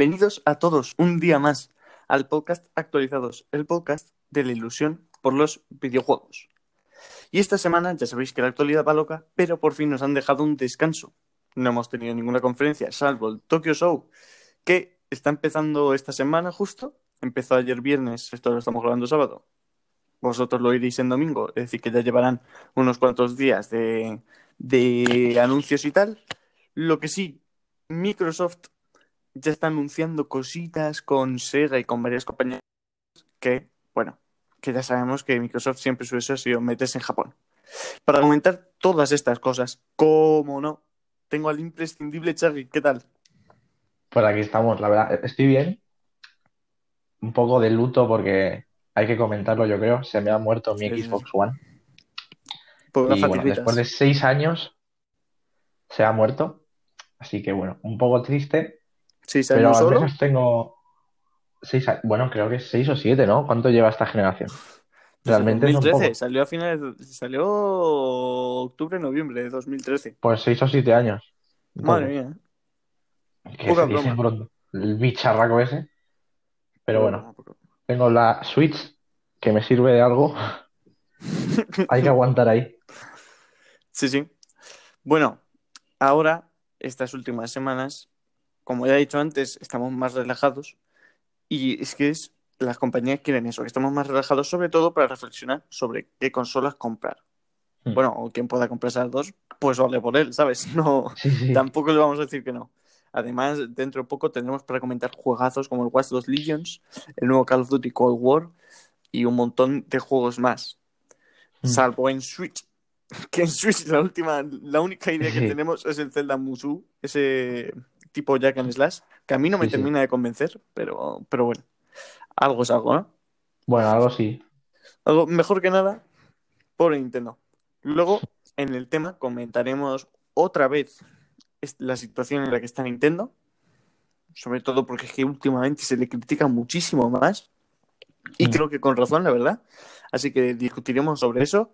Bienvenidos a todos un día más al podcast Actualizados, el podcast de la ilusión por los videojuegos. Y esta semana ya sabéis que la actualidad va loca, pero por fin nos han dejado un descanso. No hemos tenido ninguna conferencia, salvo el Tokyo Show, que está empezando esta semana justo. Empezó ayer viernes, esto lo estamos grabando sábado. Vosotros lo iréis en domingo, es decir, que ya llevarán unos cuantos días de, de anuncios y tal. Lo que sí, Microsoft ya está anunciando cositas con Sega y con varias compañías que, bueno, que ya sabemos que Microsoft siempre su deseo ha sido meterse en Japón. Para comentar todas estas cosas, como no, tengo al imprescindible Charlie, ¿qué tal? Pues aquí estamos, la verdad, estoy bien. Un poco de luto porque hay que comentarlo, yo creo. Se me ha muerto mi Sí, Xbox. One. Por unas Y bueno, después de seis años se ha muerto. Así que bueno, un poco triste, ¿Seis pero años al solo? menos tengo seis años. Bueno, creo que seis o siete, ¿no? ¿Cuánto lleva esta generación? Realmente son 2013, pocos. salió a finales, de- salió octubre, noviembre de 2013. Pues seis o siete años. Madre mía. Que poca se dice broma. pronto. El bicharraco ese. Pero bueno, tengo la Switch que me sirve de algo. Hay que aguantar ahí. Sí, sí. Bueno, ahora, estas últimas semanas, como ya he dicho antes, estamos más relajados y es que es, las compañías quieren eso, que estamos más relajados sobre todo para reflexionar sobre qué consolas comprar. Hmm. Bueno, o quien pueda comprar esas dos, pues vale por él, ¿sabes? No, Sí, sí. tampoco le vamos a decir que no. Además, dentro de poco tendremos para comentar juegazos como el Watch Dogs Legions, el nuevo Call of Duty Cold War y un montón de juegos más. Hmm. Salvo en Switch. Que en Switch la última, la única idea que Sí. tenemos es el Zelda Musou, ese tipo Jack and Slash, que a mí no me Sí, sí. termina de convencer, pero, pero bueno, algo es algo, ¿no? Bueno, algo sí. Algo mejor que nada por Nintendo. Luego, en el tema, comentaremos otra vez la situación en la que está Nintendo, sobre todo porque es que últimamente se le critica muchísimo más, y Mm. creo que con razón, la verdad. Así que discutiremos sobre eso.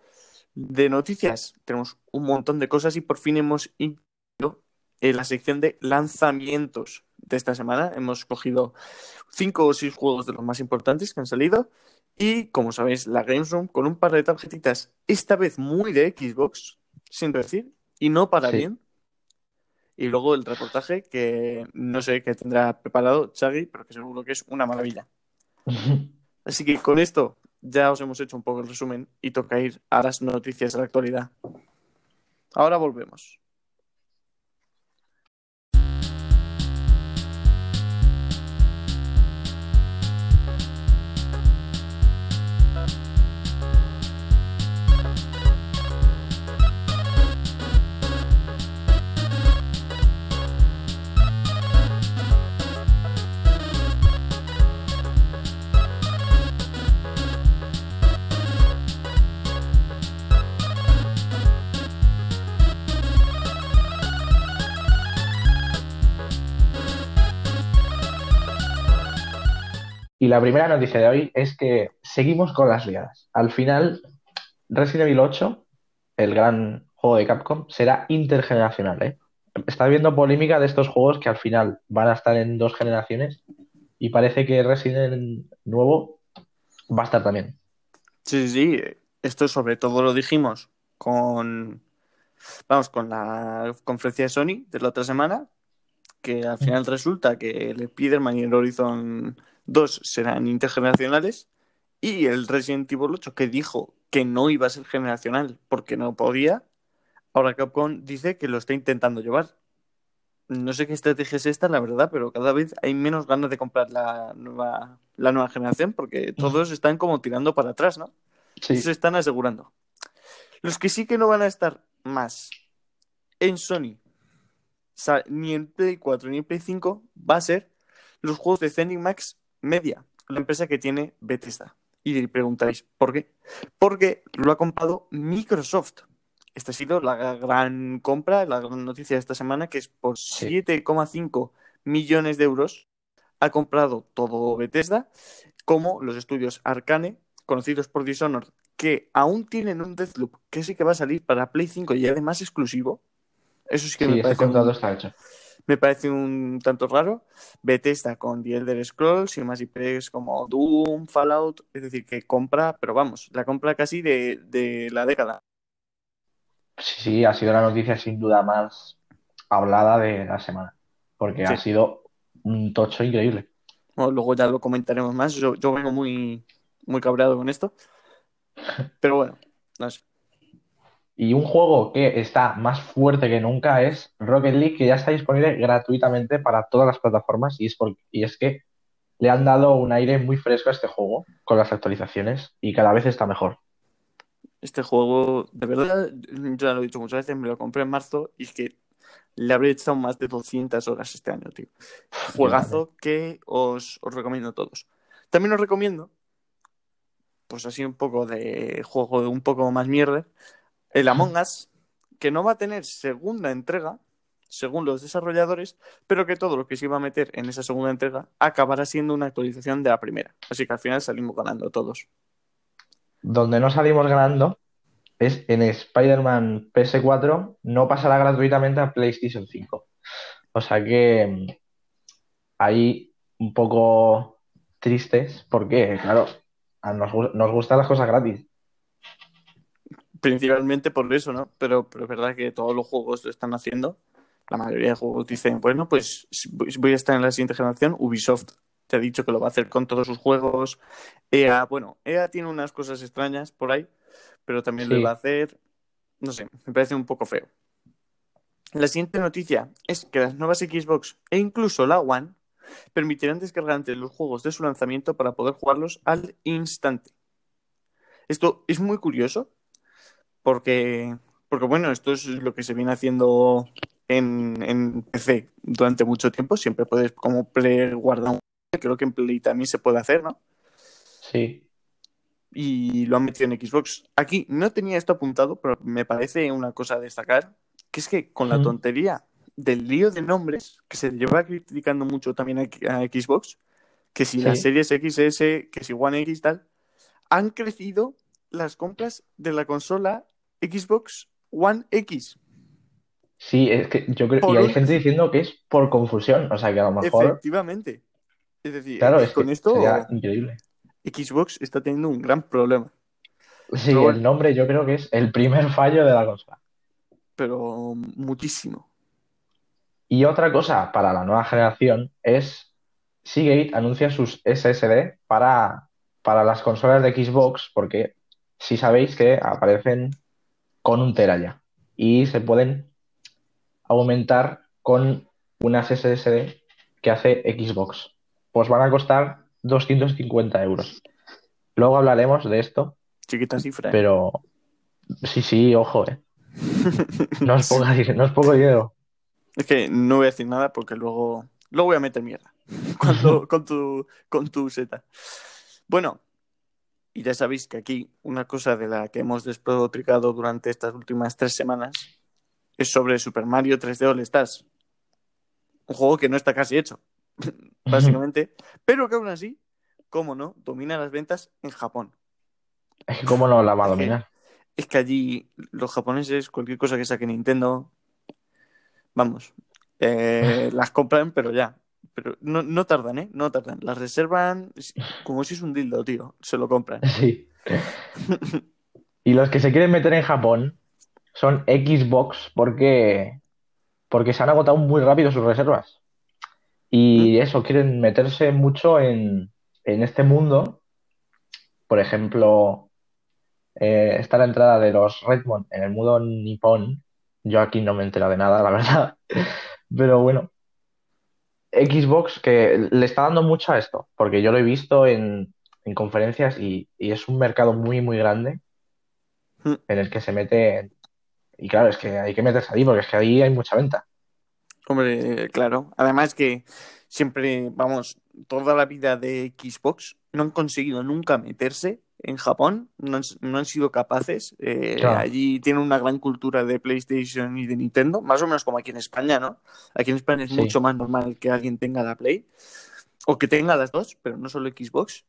De noticias, tenemos un montón de cosas y por fin hemos en la sección de lanzamientos de esta semana. Hemos cogido cinco o seis juegos de los más importantes que han salido. Y como sabéis, la Games Room con un par de tarjetitas, esta vez muy de Xbox, sin decir, y no para Sí. bien. Y luego el reportaje que no sé qué tendrá preparado Chagui, pero que seguro que es una maravilla. Así que con esto ya os hemos hecho un poco el resumen y toca ir a las noticias de la actualidad. Ahora volvemos. Y la primera noticia de hoy es que seguimos con las liadas. Al final, Resident Evil 8, el gran juego de Capcom, será intergeneracional, ¿eh? Está habiendo polémica de estos juegos que al final van a estar en dos generaciones y parece que Resident nuevo va a estar también. Sí, sí. Esto sobre todo lo dijimos con, vamos, con la conferencia de Sony de la otra semana, que al final resulta que el Spider-Man y el Horizon 2 serán intergeneracionales y el Resident Evil 8 que dijo que no iba a ser generacional porque no podía, ahora Capcom dice que lo está intentando llevar. No sé qué estrategia es esta, la verdad, pero cada vez hay menos ganas de comprar la nueva, la nueva generación porque todos están como tirando para atrás, ¿no? Sí, Se están asegurando. Los que sí que no van a estar más en Sony, ni en Play 4 ni en Play 5, va a ser los juegos de Zenimax Media, la empresa que tiene Bethesda. Y preguntáis, ¿por qué? Porque lo ha comprado Microsoft. Esta ha sido la gran compra, la gran noticia de esta semana, que es por Sí. 7,5 millones de euros ha comprado todo Bethesda, como los estudios Arcane, conocidos por Dishonored, que aún tienen un Deathloop que sí que va a salir para Play 5 y además exclusivo. Eso sí que sí, me ese parece un- contrato está hecho. Me parece un tanto raro. Bethesda con The Elder Scrolls y más IPs como Doom, Fallout, es decir, que compra, pero vamos, la compra casi de, de la década. Sí, sí, ha sido la noticia sin duda más hablada de la semana, porque Sí. ha sido un tocho increíble. Bueno, luego ya lo comentaremos más. Yo, yo vengo muy, muy cabreado con esto. Pero bueno, no sé. Y un juego que está más fuerte que nunca es Rocket League, que ya está disponible gratuitamente para todas las plataformas, y es, por- y es que le han dado un aire muy fresco a este juego con las actualizaciones y cada vez está mejor. Este juego, de verdad, ya lo he dicho muchas veces, me lo compré en marzo y es que le habré echado más de 200 horas este año, tío. Juegazo que os, os recomiendo a todos. También os recomiendo, pues así un poco de juego un poco más mierda, el Among Us, que no va a tener segunda entrega, según los desarrolladores, pero que todo lo que se iba a meter en esa segunda entrega acabará siendo una actualización de la primera. Así que al final salimos ganando todos. Donde no salimos ganando es en Spider-Man PS4, no pasará gratuitamente a PlayStation 5. O sea que mm, ahí un poco tristes porque, claro, nos, nos gustan las cosas gratis. Principalmente por eso, ¿no? Pero, pero es verdad que todos los juegos lo están haciendo. La mayoría de juegos dicen, bueno, pues voy a estar en la siguiente generación. Ubisoft te ha dicho que lo va a hacer con todos sus juegos. EA, bueno, EA tiene unas cosas extrañas por ahí, pero también lo iba a hacer. No sé, me parece un poco feo. La siguiente noticia es que las nuevas Xbox e incluso la One permitirán descargar antes los juegos de su lanzamiento para poder jugarlos al instante. Esto es muy curioso porque, porque bueno, esto es lo que se viene haciendo en, en PC durante mucho tiempo. Siempre puedes como pre-guardar un creo que en Play también se puede hacer, ¿no? Sí, Y lo han metido en Xbox. Aquí no tenía esto apuntado, pero me parece una cosa a destacar, que es que con la tontería del lío de nombres, que se lleva criticando mucho también a, a Xbox, que si Sí. las series XS, que si One X tal, han crecido las compras de la consola Xbox One X. sí, es que yo creo, Por y hay un- gente diciendo que es por confusión, o sea que a lo mejor, Efectivamente. Es decir, claro, es con que esto sería increíble. Xbox está teniendo un gran problema. Sí, Pero el nombre yo creo que es el primer fallo de la consola. Pero muchísimo. Y otra cosa para la nueva generación es Seagate anuncia sus SSD para, para las consolas de Xbox, porque si sabéis que aparecen con un tera ya y se pueden aumentar con unas SSD que hace Xbox. Pues van a costar 250 euros. Luego hablaremos de esto, Chiquita cifra. ¿eh? pero sí, sí, ojo, eh. No es poco, no es poco dinero. Es que no voy a decir nada porque luego, luego voy a meter mierda cuando, con, tu, con tu seta. Bueno, y ya sabéis que aquí una cosa de la que hemos despotricado durante estas últimas tres semanas es sobre Super Mario 3D All Stars. Un juego que no está casi hecho, básicamente, pero que aún así, cómo no, domina las ventas en Japón. Cómo no la va a dominar. Es que allí los japoneses, cualquier cosa que saque Nintendo, vamos, eh, las compran, pero ya. Pero no, no tardan, ¿eh? No tardan. Las reservan como si es un dildo, tío. Se lo compran. Sí. Y los que se quieren meter en Japón son Xbox porque, porque se han agotado muy rápido sus reservas. Y eso, quieren meterse mucho en, en este mundo. Por ejemplo, eh, está la entrada de los Redmond en el mundo nipón. Yo aquí no me he enterado de nada, la verdad. Pero bueno, Xbox que le está dando mucho a esto, porque yo lo he visto en, en conferencias y, y es un mercado muy, muy grande Mm. en el que se mete. Y claro, es que hay que meterse ahí, porque es que ahí hay mucha venta. Hombre, claro. Además que siempre, vamos, toda la vida de Xbox no han conseguido nunca meterse en Japón, no han, no han sido capaces. Eh, Claro. Allí tienen una gran cultura de PlayStation y de Nintendo, más o menos como aquí en España, ¿no? Aquí en España es Sí. mucho más normal que alguien tenga la Play o que tenga las dos, pero no solo Xbox.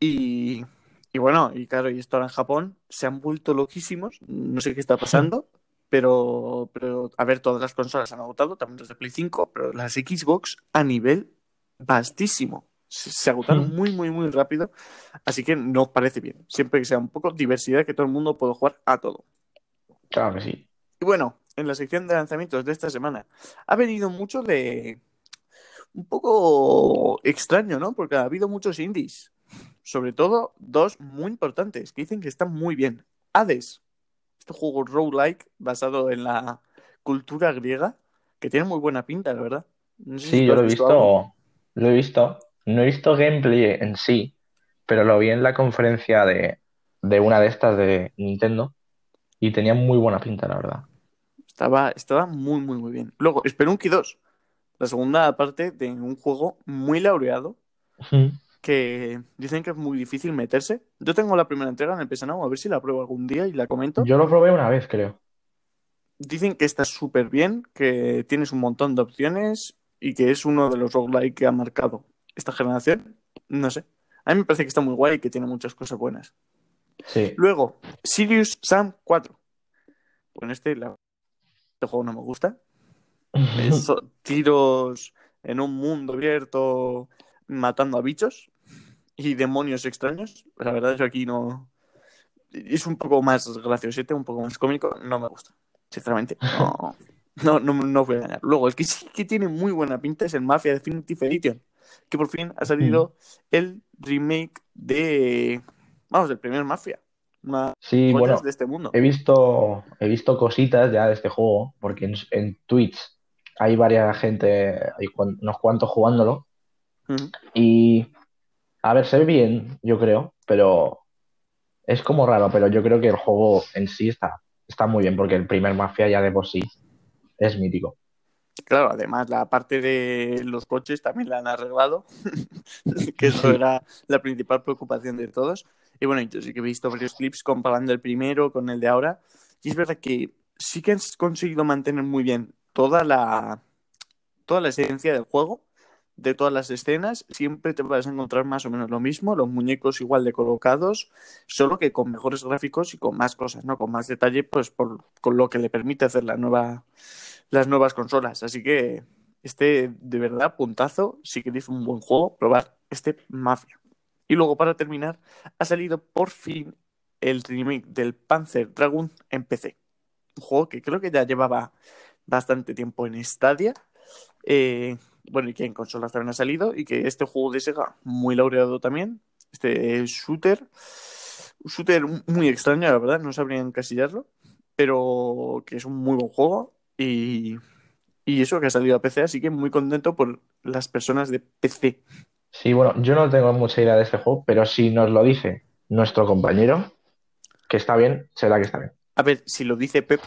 Y, y bueno, y claro, y esto ahora en Japón se han vuelto loquísimos, no sé qué está pasando, Pero, pero, a ver, todas las consolas han agotado, también las de Play 5, pero las Xbox a nivel vastísimo. Se, se agotaron Mm. muy, muy, muy rápido. Así que no parece bien. Siempre que sea un poco diversidad, que todo el mundo pueda jugar a todo. Claro que sí. Y bueno, en la sección de lanzamientos de esta semana ha venido mucho de un poco extraño, ¿no? Porque ha habido muchos indies. Sobre todo dos muy importantes que dicen que están muy bien. Hades, este juego roguelike basado en la cultura griega, que tiene muy buena pinta, la verdad. No sé si Sí, tú yo lo he visto algo. lo he visto. No he visto gameplay en sí, pero lo vi en la conferencia de, de una de estas de Nintendo y tenía muy buena pinta, la verdad. Estaba, estaba muy, muy, muy bien. Luego, Spelunky 2, la segunda parte de un juego muy laureado. Que dicen que es muy difícil meterse. Yo tengo la primera entrega en el PS Now, a ver si la pruebo algún día y la comento. Yo lo probé una vez, creo. Dicen que está súper bien, que tienes un montón de opciones y que es uno de los roguelike que ha marcado esta generación. No sé. A mí me parece que está muy guay y que tiene muchas cosas buenas. Sí. Luego, Sirius Sam 4. Bueno, este, la- este juego no me gusta. Tiros en un mundo abierto matando a bichos y demonios extraños. La verdad, yo aquí no. Es un poco más graciosete, un poco más cómico. No me gusta, sinceramente. No, no, no, no voy a engañar. Luego, el que sí que tiene muy buena pinta es el Mafia Definitive Edition, que por fin ha salido el remake de. Vamos, del primer Mafia. Una Sí, bueno, de este mundo. he visto, he visto cositas ya de este juego, porque en, en Twitch hay varias gente, hay cuan- unos cuantos jugándolo, Y a ver, se ve bien, yo creo, pero es como raro, pero yo creo que el juego en sí está, está muy bien, porque el primer Mafia ya de por sí es mítico. Claro, además la parte de los coches también la han arreglado, que eso era la principal preocupación de todos. Y bueno, yo sí que he visto varios clips comparando el primero con el de ahora. Y es verdad que sí que han conseguido mantener muy bien toda la, toda la esencia del juego, de todas las escenas. Siempre te vas a encontrar más o menos lo mismo, los muñecos igual de colocados, solo que con mejores gráficos y con más cosas, ¿no? Con más detalle, pues por, con lo que le permite hacer la nueva, las nuevas consolas. Así que este, de verdad, puntazo. Si queréis un buen juego, probar este Mafia. Y luego, para terminar, ha salido por fin el remake del Panzer Dragoon en PC. Un juego que creo que ya llevaba bastante tiempo en Stadia. Eh, bueno, y que en consolas también ha salido. Y que este juego de Sega, muy laureado también. Este shooter. Un shooter muy extraño, la verdad, no sabría encasillarlo. Pero que es un muy buen juego. Y, y eso que ha salido a PC, así que muy contento por las personas de PC. Sí, bueno, yo no tengo mucha idea de este juego, pero si nos lo dice nuestro compañero, que está bien, será que está bien. A ver, si lo dice Pep,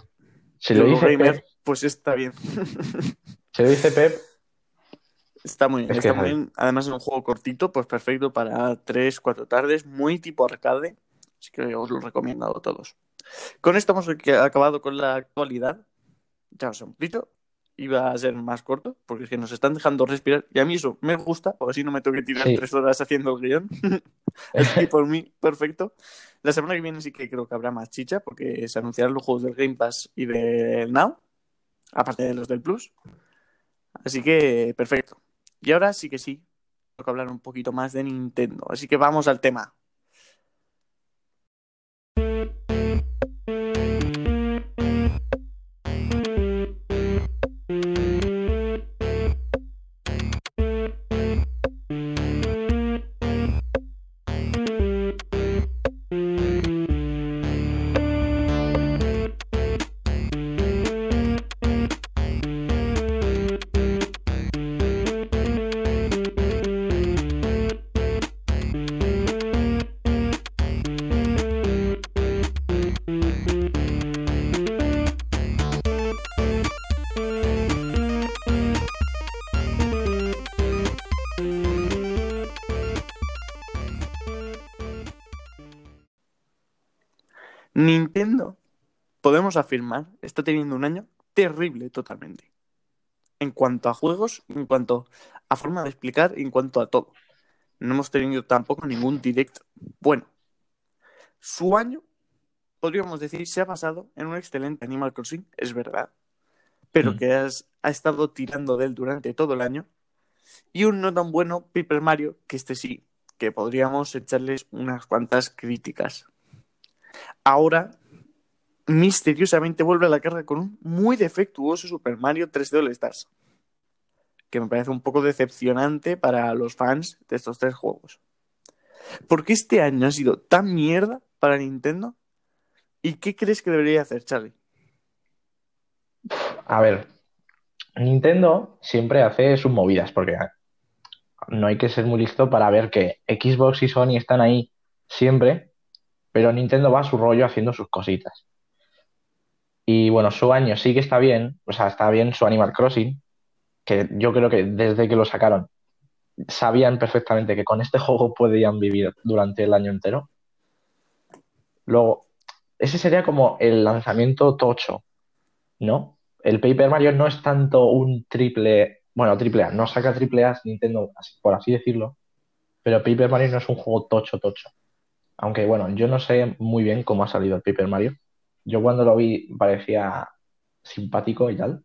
Si lo dice Pep, pues está bien. si lo dice Pep, Está muy bien, Es está muy bien. Además es un juego cortito, pues perfecto para 3, 4 tardes, muy tipo arcade. Así que os lo recomiendo a todos. Con esto hemos acabado con la actualidad. Ya os hemos dicho, iba a ser más corto, porque es que nos están dejando respirar. Y a mí eso me gusta, porque así no me tengo que tirar Sí. tres horas haciendo el guion. Así que por mí, perfecto. La semana que viene sí que creo que habrá más chicha, porque se anunciarán los juegos del Game Pass y del Now, aparte de los del Plus. Así que, perfecto. Y ahora sí que sí, tengo que hablar un poquito más de Nintendo. Así que vamos al tema. Podemos afirmar, está teniendo un año terrible totalmente. En cuanto a juegos, en cuanto a forma de explicar, en cuanto a todo. No hemos tenido tampoco ningún direct bueno. Su año podríamos decir, se ha basado en un excelente Animal Crossing, es verdad, pero Mm. que has, ha estado tirando de él durante todo el año. Y un no tan bueno Paper Mario, que este sí, que podríamos echarles unas cuantas críticas. Ahora, misteriosamente vuelve a la carga con un muy defectuoso Super Mario 3D All Stars, que me parece un poco decepcionante para los fans de estos tres juegos. ¿Por qué este año ha sido tan mierda para Nintendo? ¿Y qué crees que debería hacer Charlie? A ver, Nintendo siempre hace sus movidas, porque no hay que ser muy listo para ver que Xbox y Sony están ahí siempre, pero Nintendo va a su rollo haciendo sus cositas. Y bueno, su año sí que está bien, o sea, está bien su Animal Crossing, que yo creo que desde que lo sacaron sabían perfectamente que con este juego podían vivir durante el año entero. Luego, ese sería como el lanzamiento tocho, ¿no? El Paper Mario no es tanto un triple, bueno, triple A, no saca triple A Nintendo, por así decirlo, pero Paper Mario no es un juego tocho, tocho. Aunque bueno, yo no sé muy bien cómo ha salido el Paper Mario. Yo cuando lo vi parecía simpático y tal.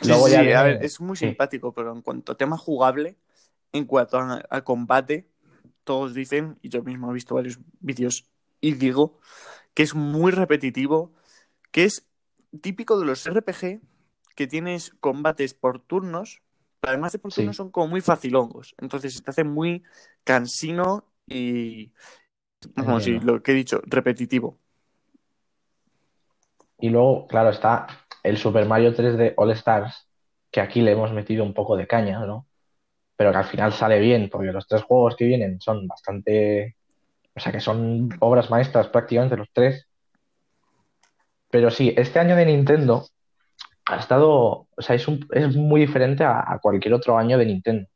Sí, Luego sí, ya sí, viene- a ver, es muy sí. simpático, pero en cuanto a tema jugable, en cuanto a, a combate, todos dicen, y yo mismo he visto varios vídeos y digo, que es muy repetitivo, que es típico de los RPG, que tienes combates por turnos, pero además de por Sí. turnos son como muy facilongos, entonces se te hace muy cansino y, lo que he dicho, repetitivo. Y luego, claro, está el Super Mario 3D All Stars, que aquí le hemos metido un poco de caña, ¿no? Pero que al final sale bien, porque los tres juegos que vienen son bastante, o sea, que son obras maestras prácticamente los tres. Pero sí, este año de Nintendo ha estado, o sea, es un- es muy diferente a, a cualquier otro año de Nintendo.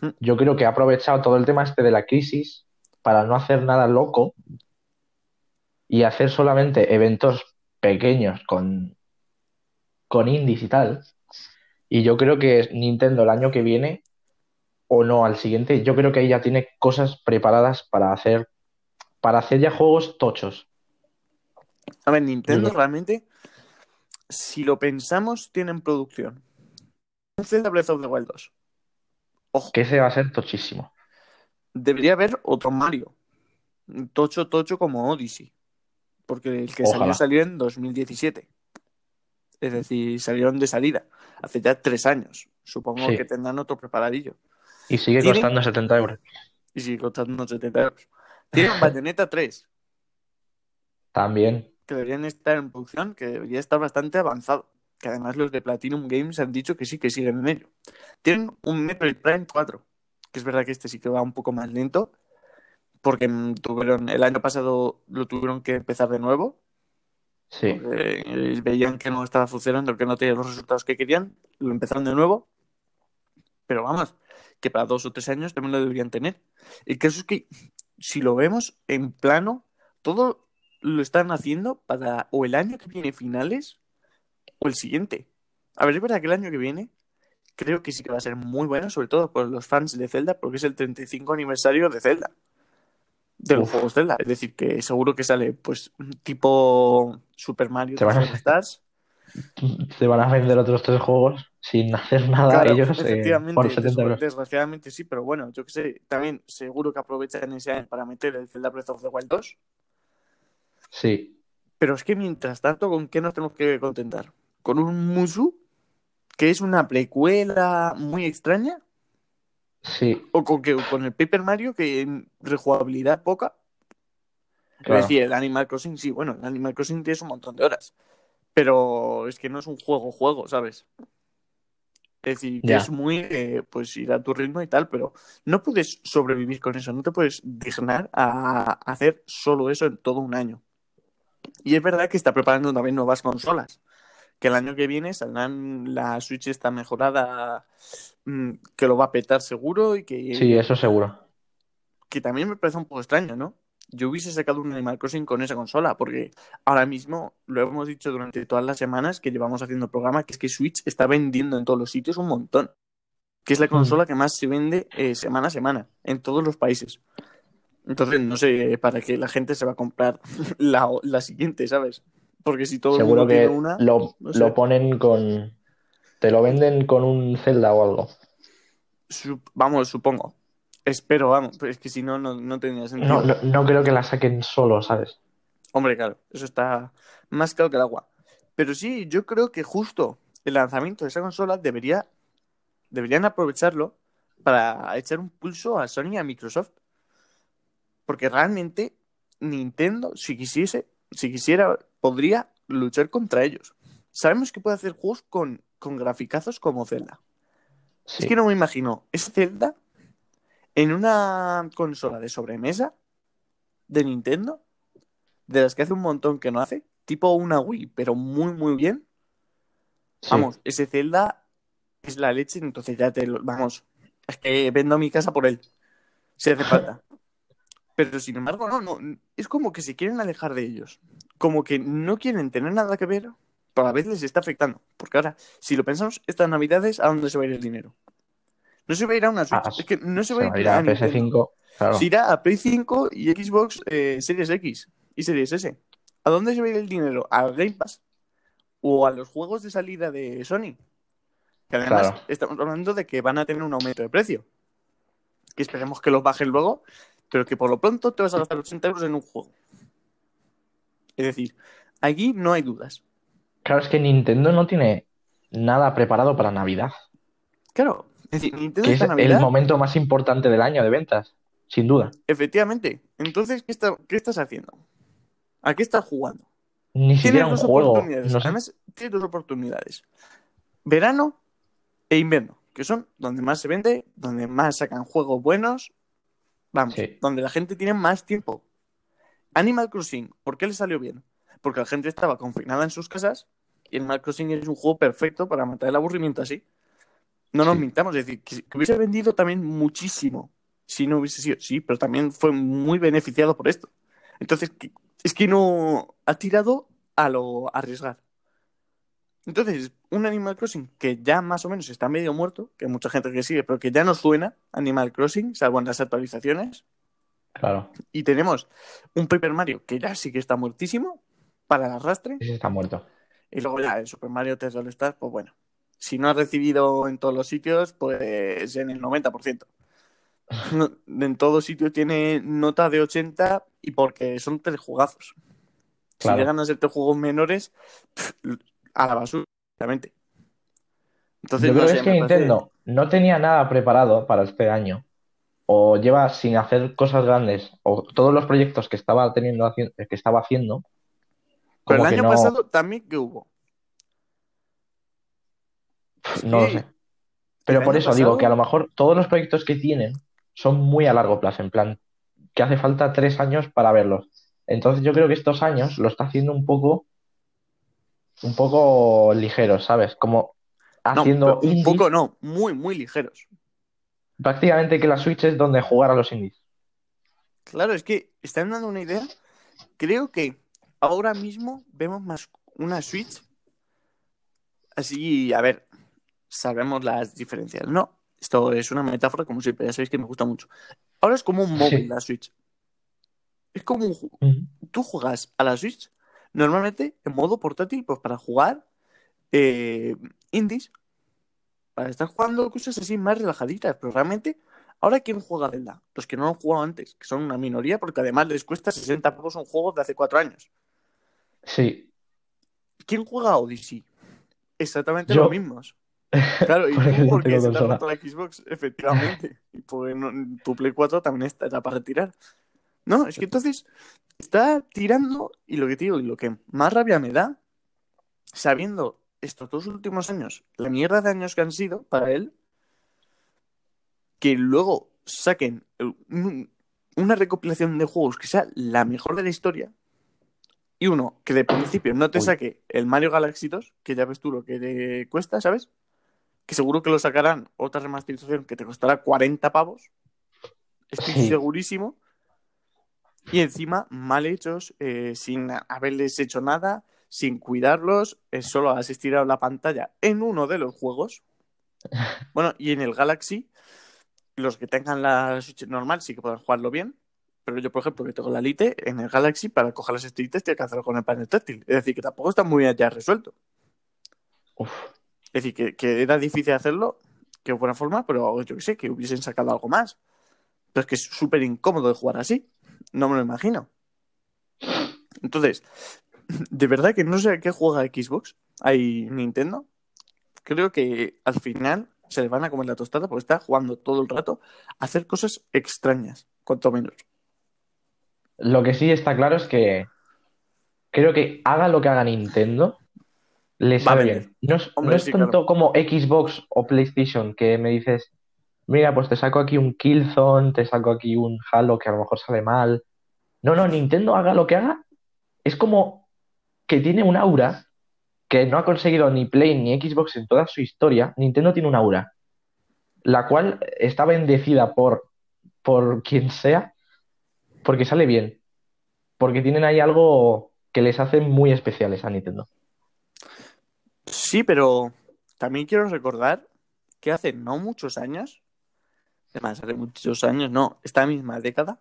Mm. Yo creo que ha aprovechado todo el tema este de la crisis para no hacer nada loco y hacer solamente eventos pequeños con, con indies y tal. Y yo creo que Nintendo el año que viene, o no, al siguiente, yo creo que ella tiene cosas preparadas para hacer, para hacer ya juegos tochos. A ver, Nintendo realmente, si lo pensamos, tiene en producción Zelda Breath of the Wild 2. Ojo, Que ese va a ser tochísimo. debería haber otro Mario. Tocho, tocho como Odyssey. Porque el que Ojalá. salió salió en 2017. Es decir, salieron de salida. Hace ya tres años. Supongo Sí. que tendrán otro preparadillo. Y sigue costando 70 euros. Y sigue costando 70 euros. Tienen Bayonetta 3, También. que deberían estar en producción, que debería estar bastante avanzado. Que además los de Platinum Games han dicho que sí, que siguen en ello. Tienen un Metroid Prime 4, que es verdad que este sí que va un poco más lento, porque mm, tuvieron, el año pasado lo tuvieron que empezar de nuevo, Sí. eh, veían que no estaba funcionando, que no tenía los resultados que querían, lo empezaron de nuevo. Pero vamos, que para dos o tres años también lo deberían tener. El caso es que, si lo vemos en plano, todo lo están haciendo para o el año que viene finales o el siguiente. A ver, es verdad que el año que viene creo que sí que va a ser muy bueno, sobre todo por los fans de Zelda, porque es el 35 aniversario de Zelda. De los Uf. juegos Zelda. Es decir, que seguro que sale pues tipo Super Mario Se van a- 3D All Stars. Se van a vender otros tres juegos sin hacer nada Claro, ellos eh, efectivamente, por 70 euros. desgraciadamente sí, pero bueno, yo que sé, también seguro que aprovechan ese año para meter el Zelda Breath of the Wild 2. Sí. Pero es que mientras tanto, ¿con qué nos tenemos que contentar? ¿Con un Musu? Que es una precuela muy extraña. Sí. ¿O con, que, con el Paper Mario que en rejugabilidad poca? Claro. Es decir, el Animal Crossing, sí, bueno, el Animal Crossing tienes un montón de horas. Pero es que no es un juego-juego, ¿sabes? Es decir, que es muy, eh, pues ir a tu ritmo y tal, pero no puedes sobrevivir con eso, no te puedes dignar a hacer solo eso en todo un año. Y es verdad que está preparando también nuevas consolas, que el año que viene saldrán la Switch está mejorada, que lo va a petar seguro y que, Sí, eso seguro. que también me parece un poco extraño, ¿no? Yo hubiese sacado un Animal Crossing con esa consola, porque ahora mismo lo hemos dicho durante todas las semanas que llevamos haciendo el programa, que es que Switch está vendiendo en todos los sitios un montón. Que es la consola que más se vende eh, semana a semana en todos los países. Entonces, no sé para qué la gente se va a comprar la, la siguiente, ¿sabes? Porque si todo el mundo que tiene una, lo, no sé. lo ponen con... Te lo venden con un Zelda o algo. Sup- vamos, supongo. Espero, vamos, pero es que si no, no, no tendría sentido. No, no, no creo que la saquen solo, ¿sabes? Hombre, claro, eso está más claro que el agua. Pero sí, yo creo que justo el lanzamiento de esa consola debería, deberían aprovecharlo para echar un pulso a Sony y a Microsoft. Porque realmente Nintendo, si quisiese, si quisiera, podría luchar contra ellos. Sabemos que puede hacer juegos con, con graficazos como Zelda. Sí. Es que no me imagino ese Zelda en una consola de sobremesa de Nintendo, de las que hace un montón que no hace, tipo una Wii, pero muy, muy bien. Sí. Vamos, ese Zelda es la leche, entonces ya te lo. Vamos, es que vendo mi casa por él, si hace falta. Pero sin embargo, no, no. Es como que se quieren alejar de ellos. Como que no quieren tener nada que ver, pero a veces les está afectando. Porque ahora, si lo pensamos, estas navidades, ¿a dónde se va a ir el dinero? No se va a ir a una Switch. Ah, es que no se Se va a ir a a Nintendo. PS5, claro. Se irá a Play 5 y Xbox eh, Series X y Series S. ¿A dónde se va a ir el dinero? ¿Al Game Pass? ¿O a los juegos de salida de Sony? Que además Claro. estamos hablando de que van a tener un aumento de precio. Que esperemos que los bajen luego, pero que por lo pronto te vas a gastar 80 euros en un juego. Es decir, aquí no hay dudas. Claro, es que Nintendo no tiene nada preparado para Navidad, Claro, es decir, Nintendo que es Navidad, el momento más importante del año de ventas, sin duda. efectivamente. Entonces, ¿qué, está- ¿qué estás haciendo? ¿A qué estás jugando? Ni siquiera un Tienes dos juego. oportunidades. No sé. Además, tienes dos oportunidades. Verano e invierno, que son donde más se vende, donde más sacan juegos buenos. Vamos, Sí. donde la gente tiene más tiempo. Animal Crossing, ¿por qué le salió bien? Porque la gente estaba confinada en sus casas y Animal Crossing es un juego perfecto para matar el aburrimiento así. No nos Sí. mintamos, es decir, que, que hubiese vendido también muchísimo si no hubiese sido, sí, pero también fue muy beneficiado por esto. Entonces, que- es que no ha tirado a lo arriesgar. Entonces, un Animal Crossing que ya más o menos está medio muerto, que hay mucha gente que sigue, pero que ya no suena Animal Crossing, salvo en las actualizaciones. Claro, Y tenemos un Paper Mario que ya sí que está muertísimo para el arrastre. ese está muerto. Y luego ya el Super Mario 3 All Stars, pues bueno. Si no ha recibido en todos los sitios, pues en el 90%. No, en todos sitios tiene nota de 80 y porque son tres jugazos. Claro. Si llegan a ser tres juegos menores, a la basura, obviamente. Entonces, Yo no creo sé, que es que parece- Nintendo no tenía nada preparado para este año, o lleva sin hacer cosas grandes, o todos los proyectos que estaba teniendo, que estaba haciendo, Pero el año no, pasado también que hubo. no lo sé. Pero por eso digo que a lo mejor todos los proyectos que tienen son muy a largo plazo, en plan, que hace falta tres años para verlos. Entonces yo creo que estos años lo está haciendo un poco, un poco ligeros, ¿sabes? Como haciendo un indies, poco no, muy, muy ligeros. prácticamente que la Switch es donde jugar a los indies. Claro, es que están dando una idea. Creo que ahora mismo vemos más una Switch. Así, a ver, sabemos las diferencias, ¿no? Esto es una metáfora, como siempre, ya sabéis que me gusta mucho. Ahora es como un móvil Sí. la Switch. Es como un, tú juegas a la Switch normalmente en modo portátil, pues para jugar eh, indies, para estar jugando cosas así más relajaditas, pero realmente, ahora quién juega Zelda? Los que no lo han jugado antes, que son una minoría, porque además les cuesta 60 pavos un juego de hace cuatro años. Sí, ¿Quién juega Odyssey? Exactamente Yo. los mismos. Claro, y Porque tú se te ha consola. roto la Xbox, efectivamente. Y pues no- tu Play 4 también está para tirar. No, es que entonces está tirando y lo que te digo, y lo que más rabia me da, sabiendo estos dos últimos años, la mierda de años que han sido para él, que luego saquen un- una recopilación de juegos que sea la mejor de la historia y uno que de principio no te Uy. saque el Mario Galaxy 2, que ya ves tú lo que te cuesta, ¿sabes? Que seguro que lo sacarán otra remasterización que te costará 40 pavos. Estoy Sí. segurísimo. Y encima, mal hechos, eh, sin haberles hecho nada, sin cuidarlos, eh, solo has estirado la pantalla en uno de los juegos. Bueno, y en el Galaxy, los que tengan la Switch normal sí que podrán jugarlo bien. Pero yo, por ejemplo, que tengo la Lite en el Galaxy, para coger las estrellitas tiene que hacerlo con el panel táctil. Es decir, que tampoco está muy allá resuelto. Uf. Es decir, que, que era difícil hacerlo, que de buena forma, pero yo qué sé, que hubiesen sacado algo más. Pero es que es súper incómodo de jugar así. No me lo imagino. Entonces, de verdad que no sé a qué juega Xbox. Hay Nintendo. Creo que al final se le van a comer la tostada porque está jugando todo el rato a hacer cosas extrañas, cuanto menos. Lo que sí está claro es que creo que haga lo que haga Nintendo, le sabe vender. bien. No es, Hombre, no es sí, tanto como Xbox o PlayStation que me dices, mira, pues te saco aquí un Killzone, te saco aquí un Halo que a lo mejor sale mal. No, no, Nintendo haga lo que haga, es como que tiene un aura que no ha conseguido ni Play ni Xbox en toda su historia. Nintendo tiene un aura, la cual está bendecida por, por quien sea, porque sale bien, porque tienen ahí algo que les hace muy especiales a Nintendo. Sí, pero también quiero recordar que hace no muchos años, además, hace muchos años, no, esta misma década,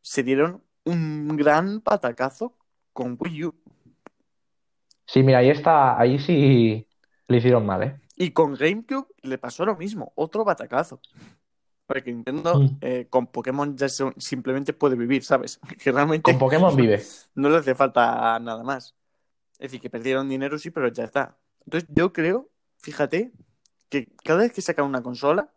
se dieron un gran patacazo con Wii U. Sí, mira, ahí está, ahí sí le hicieron mal, ¿eh? Y con GameCube le pasó lo mismo, otro batacazo. Porque Nintendo Mm. eh, con Pokémon ya se- simplemente puede vivir, ¿sabes? Que realmente Con Pokémon vive. no le hace falta nada más. Es decir, que perdieron dinero, sí, pero ya está. Entonces yo creo, fíjate, que cada vez que sacan una consola,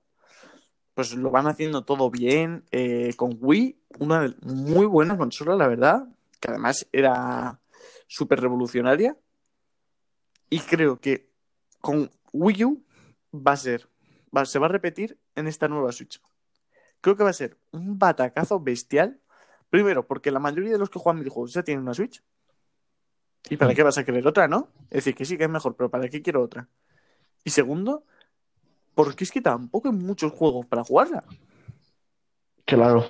pues lo van haciendo todo bien. eh, con Wii, una muy buena consola, la verdad, que además era súper revolucionaria. Y creo que con Wii U va a ser, va- se va a repetir en esta nueva Switch. Creo que va a ser un batacazo bestial. Primero, porque la mayoría de los que juegan videojuegos ya tienen una Switch. ¿Y para Mm. qué vas a querer otra, no? Es decir, que sí que es mejor, pero ¿para qué quiero otra? Y segundo, porque es que tampoco hay muchos juegos para jugarla. Claro.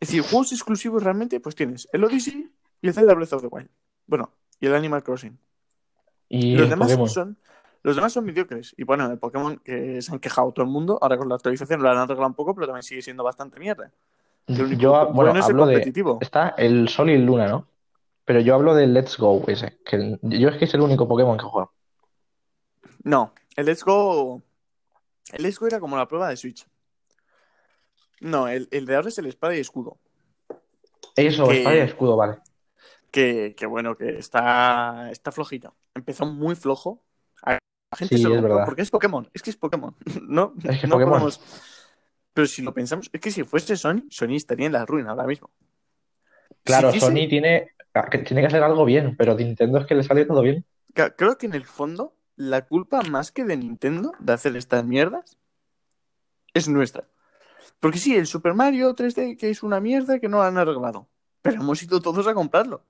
Es decir, juegos exclusivos realmente, pues tienes el Odyssey y el Zelda Breath of the Wild. Bueno, y el Animal Crossing. Y los demás Pokémon. son los demás son mediocres. Y bueno, el Pokémon que se han quejado todo el mundo, ahora con la actualización lo han arreglado un poco, pero también sigue siendo bastante mierda. Único Yo, bueno, bueno, es el hablo de... competitivo. Está el Sol y el Luna, ¿no? Pero yo hablo del Let's Go ese, que yo es que es el único Pokémon que juego. No, el Let's Go. El Let's Go era como la prueba de Switch. No, el, el de ahora es el espada y escudo. Eso, Que- espada y escudo, vale. Que, que bueno, que está, está flojito. Empezó muy flojo. La gente Sí, se lo es verdad. porque es Pokémon. Es que es Pokémon. No, Es que no Pokémon. podemos- Pero si lo pensamos, es que si fuese Sony, Sony estaría en la ruina ahora mismo. Claro, Si Sony tiene que, tiene que hacer algo bien, pero Nintendo es que le sale todo bien. Creo que en el fondo, la culpa más que de Nintendo de hacer estas mierdas es nuestra. Porque sí, el Super Mario 3D, que es una mierda que no han arreglado. Pero hemos ido todos a comprarlo.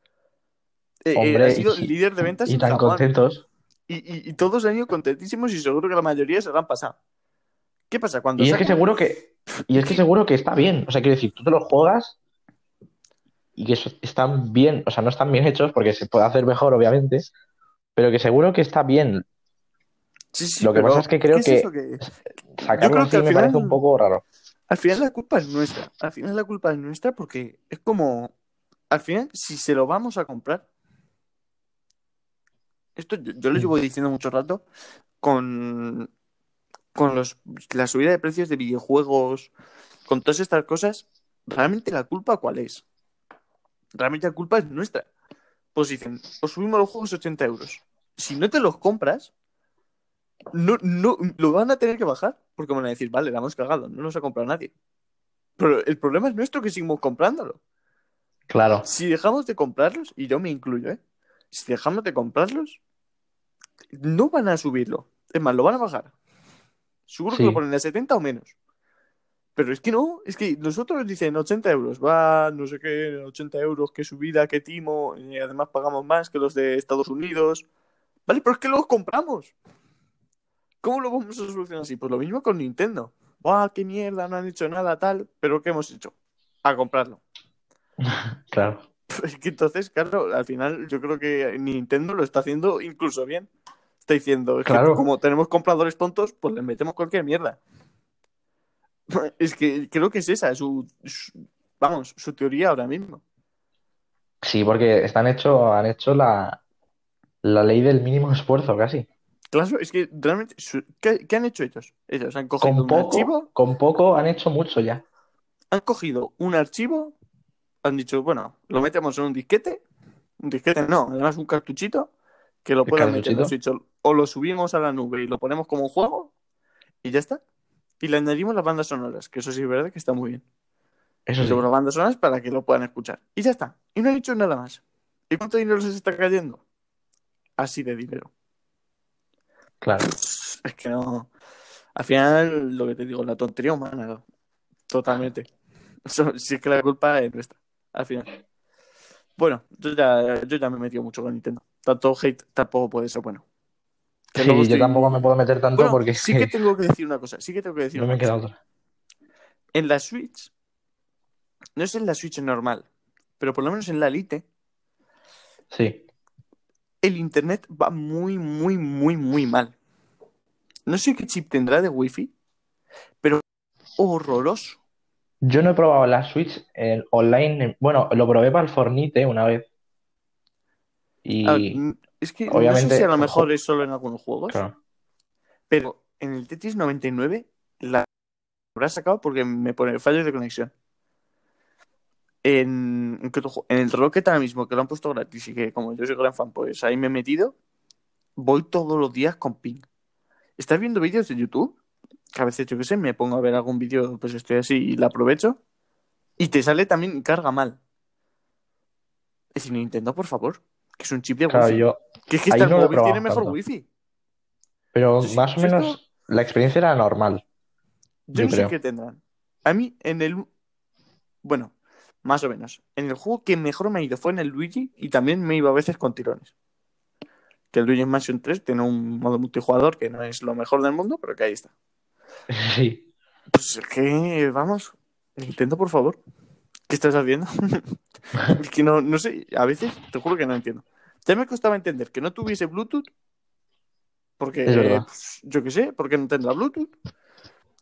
Eh, eh, ha sido y- líder de ventas Y tan Japón. contentos. Y, y- y todos han ido contentísimos y seguro que la mayoría se lo han pasado. ¿Qué pasa? Cuando Y es que seguro que, y es que seguro que está bien. O sea, quiero decir, tú te los juegas y que están bien, o sea, no están bien hechos porque se puede hacer mejor, obviamente, pero que seguro que está bien. Sí, sí, lo que pasa es que creo ¿qué es que- que- Sacarlo creo así que al me final- parece un poco raro. Al final la culpa es nuestra. Al final la culpa es nuestra porque es como. Al final, si se lo vamos a comprar. Esto yo, yo lo llevo diciendo mucho rato. Con. Con los, la subida de precios de videojuegos. Con todas estas cosas. ¿Realmente la culpa cuál es? Realmente la culpa es nuestra. Pues dicen, os subimos los juegos 80 euros. Si no te los compras, no, no, lo van a tener que bajar. Porque van a decir, vale, la hemos cagado, no nos ha comprado nadie. Pero el problema es nuestro que seguimos comprándolo. Claro. Si dejamos de comprarlos, y yo me incluyo, ¿eh? Si dejamos de comprarlos, no van a subirlo. Es más, lo van a bajar. Seguro que lo ponen a 70 o menos. Pero es que no, es que nosotros dicen 80 euros, va, no sé qué, 80 euros, qué subida, qué timo, y además pagamos más que los de Estados Unidos. Vale, pero es que los compramos. ¿Cómo lo vamos a solucionar así? Pues lo mismo con Nintendo. ¡Buah, qué mierda! No han hecho nada tal, pero ¿qué hemos hecho? A comprarlo. Claro. Es que entonces, claro, al final yo creo que Nintendo lo está haciendo incluso bien. Está diciendo, es que Claro. como tenemos compradores tontos, pues les metemos cualquier mierda. Es que creo que es esa, su, su- vamos, su teoría ahora mismo. Sí, porque están hecho, han hecho la, la ley del mínimo esfuerzo casi. Claro, es que realmente, ¿qué, qué han hecho ellos? Ellos han cogido Con un poco, archivo, con poco han hecho mucho ya. han cogido un archivo, han dicho, bueno, lo metemos en un disquete, un disquete no, además un cartuchito, que lo ¿El puedan meter en? Switch, o, lo subimos a la nube y lo ponemos como un juego, y ya está. Y le añadimos las bandas sonoras, que eso sí es verdad que está muy bien. Eso sí. las bandas sonoras para que lo puedan escuchar. Y ya está. Y no han hecho nada más. ¿Y cuánto dinero se está cayendo? Así de dinero. Claro. Es que no. Al final, lo que te digo, la tontería humana. Totalmente. Sí es que la culpa es nuestra. Al final. Bueno, yo ya, yo ya me he metido mucho con Nintendo. Tanto hate tampoco puede ser bueno. Que Sí, yo estoy- tampoco me puedo meter tanto Bueno, porque sí que tengo que decir una cosa. Sí que tengo que decir no me queda cosa. otra. En la Switch, no es en la Switch normal, pero por lo menos en la Lite, Sí. el internet va muy, muy, muy, muy mal. No sé qué chip tendrá de wifi, pero horroroso. Yo no he probado la Switch en online. en- Bueno, lo probé para el Fornite una vez. Y. mm, es que no obviamente, sé si a lo mejor es solo en algunos juegos, Claro. pero en el Tetris 99 la habrá sacado porque me pone fallos de conexión. En. En el Rocket ahora mismo, que lo han puesto gratis y que como yo soy gran fan, pues ahí me he metido, voy todos los días con ping. ¿Estás viendo vídeos de YouTube? Que a veces, yo qué sé, me pongo a ver algún vídeo, pues estoy así y la aprovecho. Y te sale también carga mal. Es decir, Nintendo, por favor, que es un chip de Claro, wifi. yo. Que es que el no móvil tiene mejor tanto. wifi. Pero más o esto- menos la experiencia era normal. Yo, Yo no sé creo. qué tendrán. A mí, en el. Bueno, más o menos. En el juego que mejor me ha ido fue en el Luigi y también me iba a veces con tirones. Que el Luigi Mansion 3 tiene un modo multijugador que no es lo mejor del mundo, pero que ahí está. Sí. Pues es que, vamos, Nintendo, por favor. ¿Qué estás haciendo? es que no, no sé, a veces te juro que no entiendo. Ya me costaba entender que no tuviese Bluetooth, porque, pues, yo qué sé, porque no tendrá Bluetooth.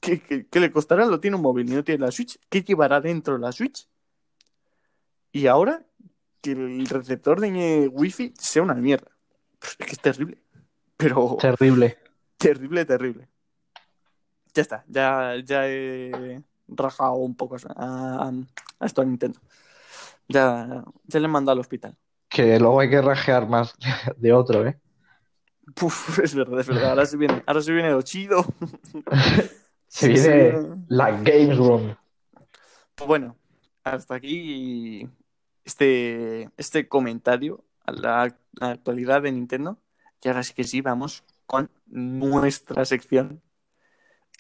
¿Qué, qué- qué le costará? Lo tiene un móvil y no tiene la Switch. ¿Qué llevará dentro la Switch? Y ahora que el receptor de Wi-Fi sea una mierda. Pues es que es terrible. Pero Terrible. terrible, terrible. Ya está, ya, ya he rajado un poco a, a esto a Nintendo. Ya, ya le he mandado al hospital. Que luego hay que rajear más de otro, ¿eh? Puf, es verdad, es verdad. Ahora se viene, ahora se viene lo chido. Se viene la Games Room. Pues bueno, hasta aquí este, este comentario a la, a la actualidad de Nintendo. Y ahora sí que sí, vamos con nuestra sección,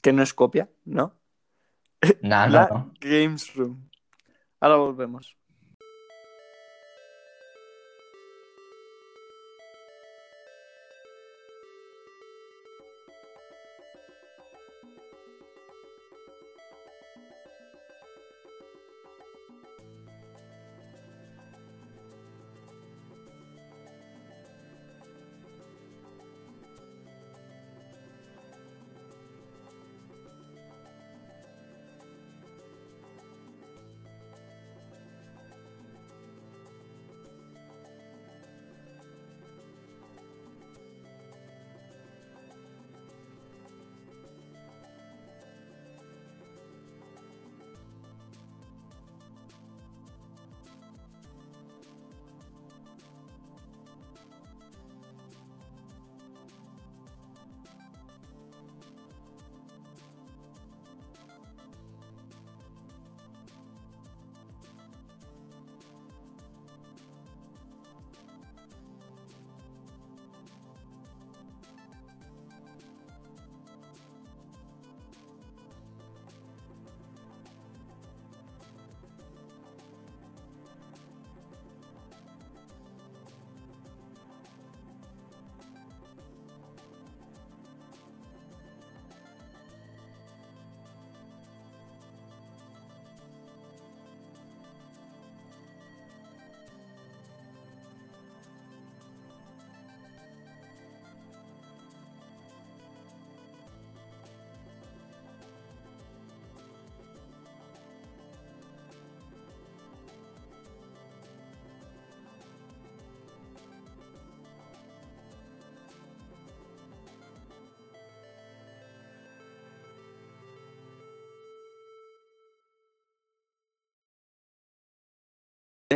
que no es copia, ¿no? Nah, la. Games Room. Ahora volvemos.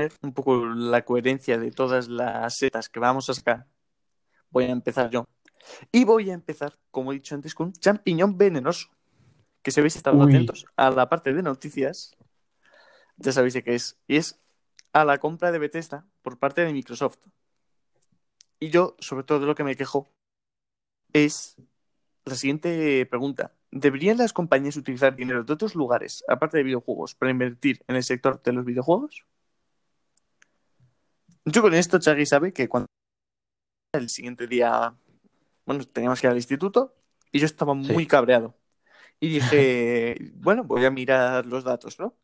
Mantener un poco la coherencia de todas las setas que vamos a sacar, voy a empezar yo. Y voy a empezar, como he dicho antes, con un champiñón venenoso. Que si habéis estado Uy. atentos a la parte de noticias, ya sabéis de qué es. Y es a la compra de Bethesda por parte de Microsoft. Y yo, sobre todo, de lo que me quejo es la siguiente pregunta. ¿Deberían las compañías utilizar dinero de otros lugares, aparte de videojuegos, para invertir en el sector de los videojuegos? Yo con esto, Chagui sabe que cuando el siguiente día, bueno, teníamos que ir al instituto y yo estaba Sí. muy cabreado. Y dije, bueno, voy a mirar los datos, ¿no?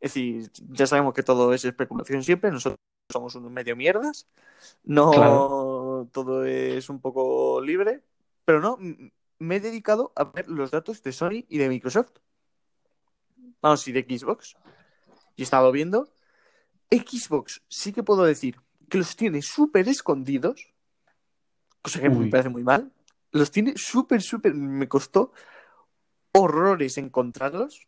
Es decir, ya sabemos que todo es especulación siempre, nosotros somos unos medio mierdas, no Claro. todo es un poco libre, pero no, me he dedicado a ver los datos de Sony y de Microsoft. Vamos, y de Xbox. Y he estado viendo. Xbox sí que puedo decir que los tiene súper escondidos, cosa que me parece muy mal. Los tiene súper, súper. Me costó horrores encontrarlos.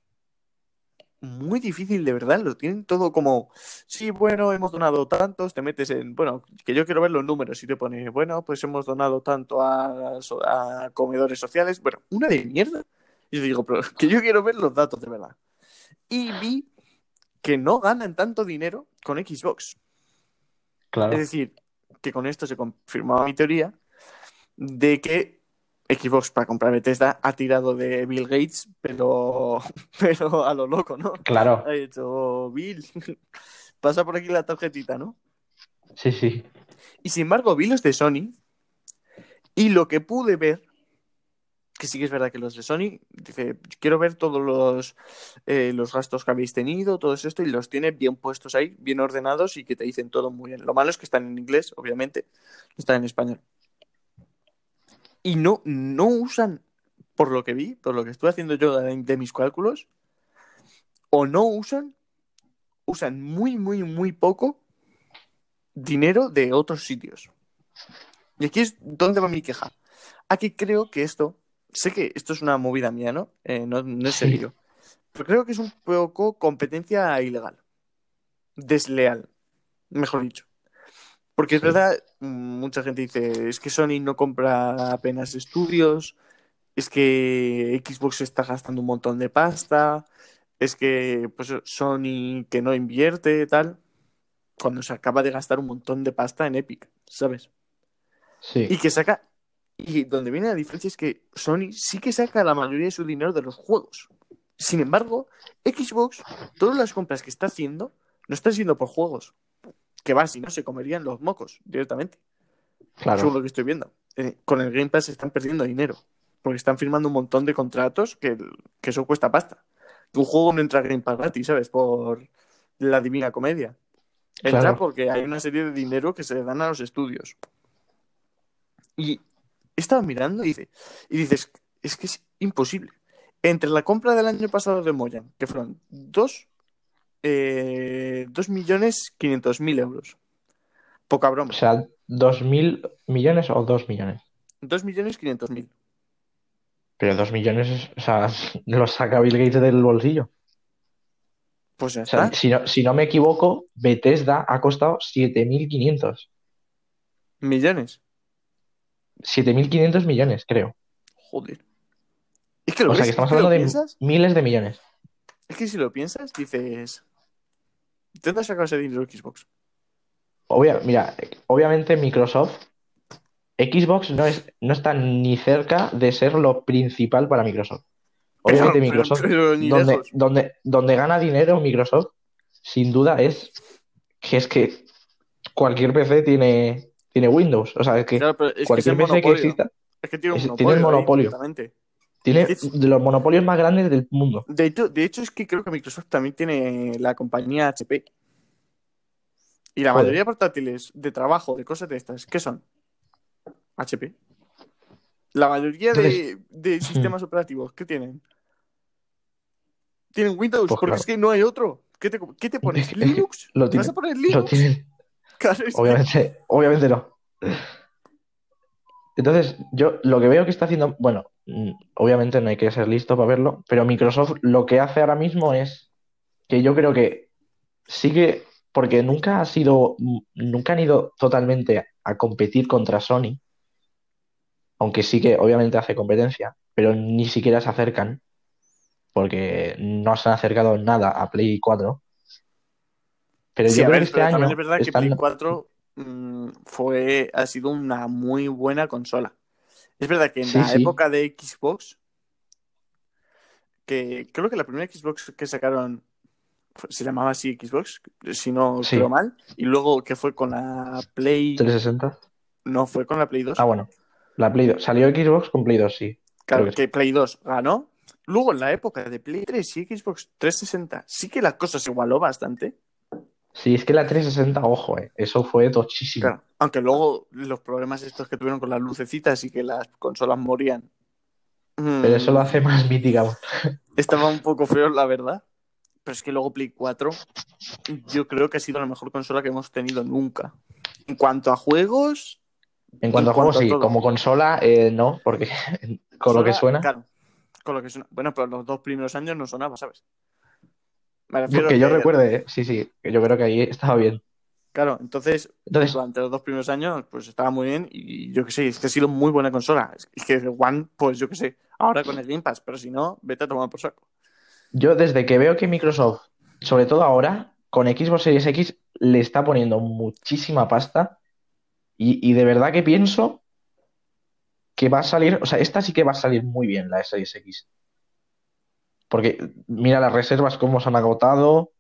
Muy difícil, de verdad. Lo tienen todo como. Sí, bueno, hemos donado tantos. Te metes en. Bueno, que yo quiero ver los números. Y te pone, bueno, pues hemos donado tanto a, a comedores sociales. Bueno, una de mierda. Y yo digo, pero que yo quiero ver los datos de verdad. Y vi que no ganan tanto dinero con Xbox. Claro. Es decir, que con esto se confirmaba mi teoría de que Xbox para comprar Bethesda ha tirado de Bill Gates, pero, pero a lo loco, ¿no? Claro. Ha dicho, Bill, pasa por aquí la tarjetita, ¿no? Sí, sí. Y sin embargo, vi los de Sony y lo que pude ver, que sí que es verdad que los de Sony, dice, quiero ver todos los, eh, los gastos que habéis tenido, todo esto, y los tiene bien puestos ahí, bien ordenados y que te dicen todo muy bien. Lo malo es que están en inglés, obviamente, no están en español. Y no, no usan, por lo que vi, por lo que estuve haciendo yo de, de mis cálculos, o no usan, usan muy, muy, muy poco dinero de otros sitios. Y aquí es donde va mi queja. Aquí creo que esto, sé que esto es una movida mía, ¿no? Eh, no, no es Sí. serio. Pero creo que es un poco competencia ilegal. Desleal, mejor dicho. Porque es Sí. verdad, mucha gente dice, es que Sony no compra apenas estudios, es que Xbox está gastando un montón de pasta, es que pues Sony que no invierte, tal, cuando se acaba de gastar un montón de pasta en Epic, ¿sabes? Sí. Y que saca, y donde viene la diferencia es que Sony sí que saca la mayoría de su dinero de los juegos. Sin embargo, Xbox, todas las compras que está haciendo, no están siendo por juegos. Que va, si no, se comerían los mocos directamente. Claro. Según lo que estoy viendo. Eh, con el Game Pass están perdiendo dinero. Porque están firmando un montón de contratos que, que eso cuesta pasta. Un juego no entra a Game Pass gratis, ¿sabes? Por la divina comedia. Entra Claro. porque hay una serie de dinero que se le dan a los estudios. Y estaba mirando y, dice, y dices, es que es imposible. Entre la compra del año pasado de Moyan, que fueron 2 eh, dos millones quinientos mil euros. Poca broma. O sea, ¿dos mil millones o dos millones? 2 millones quinientos mil. Pero dos millones, es- o sea, los saca Bill Gates del bolsillo. Pues ya O sea, está. si no, si no me equivoco, Bethesda ha costado 7.500. Millones. 7.500 millones, creo. Joder. Es que lo O sea, que estamos hablando de piensas, miles de millones. es que si lo piensas, dices. ¿De dónde has sacado ese dinero Xbox? Obvia- mira, obviamente Microsoft, Xbox no es, no está ni cerca de ser lo principal para Microsoft. Obviamente Pero- Microsoft, pero- pero ni donde, donde, donde gana dinero Microsoft, sin duda es que es que cualquier PC tiene, tiene Windows. O sea, es que Claro, que es cualquier el PC que exista Es que tiene un monopolio. tiene el monopolio. tiene de los monopolios más grandes del mundo. De hecho, de hecho, es que creo que Microsoft también tiene la compañía HP. Y la Joder. mayoría de portátiles de trabajo, de cosas de estas, ¿qué son? HP. La mayoría de, de sistemas operativos, ¿qué tienen? Tienen Windows, Pues porque claro. es que no hay otro. ¿Qué te, qué te pones? Es que ¿Linux? lo ¿Vas tienen- a poner Lo Linux? tienen, Obviamente, obviamente no. Entonces, yo lo que veo que está haciendo, bueno, mm, obviamente no hay que ser listo para verlo, pero Microsoft lo que hace ahora mismo es que yo creo que sí que porque nunca ha sido, nunca han ido totalmente a competir contra Sony, aunque sí que obviamente hace competencia, pero ni siquiera se acercan, porque no se han acercado nada a Play 4. Pero Sí, ver, este pero también año es verdad que. Play 4 mm, fue, ha sido una muy buena consola. Es verdad que en Sí, la sí. época de Xbox, que creo que la primera Xbox que sacaron se llamaba así Xbox, si no creo mal, y luego que fue con la Play, 360. no, fue con la Play 2, Ah, bueno. La Play 2. Salió Xbox con Play 2, sí. claro, que que Play 2 ganó. Luego en la época de Play 3 y Xbox 360, sí que la cosa se igualó bastante. Sí, es que la 360, ojo, eh, eso fue tochísimo. Claro, aunque luego los problemas estos que tuvieron con las lucecitas y que las consolas morían. Pero eso mm, lo hace más mítica. Estaba un poco feo, la verdad. Pero es que luego Play 4, yo creo que ha sido la mejor consola que hemos tenido nunca. En cuanto a juegos, En cuanto En a juegos, sí. todo. Como consola, eh, no, porque con lo que suena. Claro, con lo que suena. Bueno, pero los dos primeros años no sonaba, ¿sabes? Me refiero Que yo recuerde, eh, sí, sí, que yo creo que ahí estaba bien. Claro, entonces, Entonces, durante los dos primeros años, pues estaba muy bien. Y yo qué sé, es que ha sido muy buena consola. Es que One, pues yo qué sé, ahora con el Game Pass, pero si no, vete a tomar por saco. yo desde que veo que Microsoft, sobre todo ahora, con Xbox Series X, le está poniendo muchísima pasta. Y, y de verdad que pienso que va a salir, o sea, esta sí que va a salir muy bien, la Series X. Porque mira las reservas cómo se han agotado.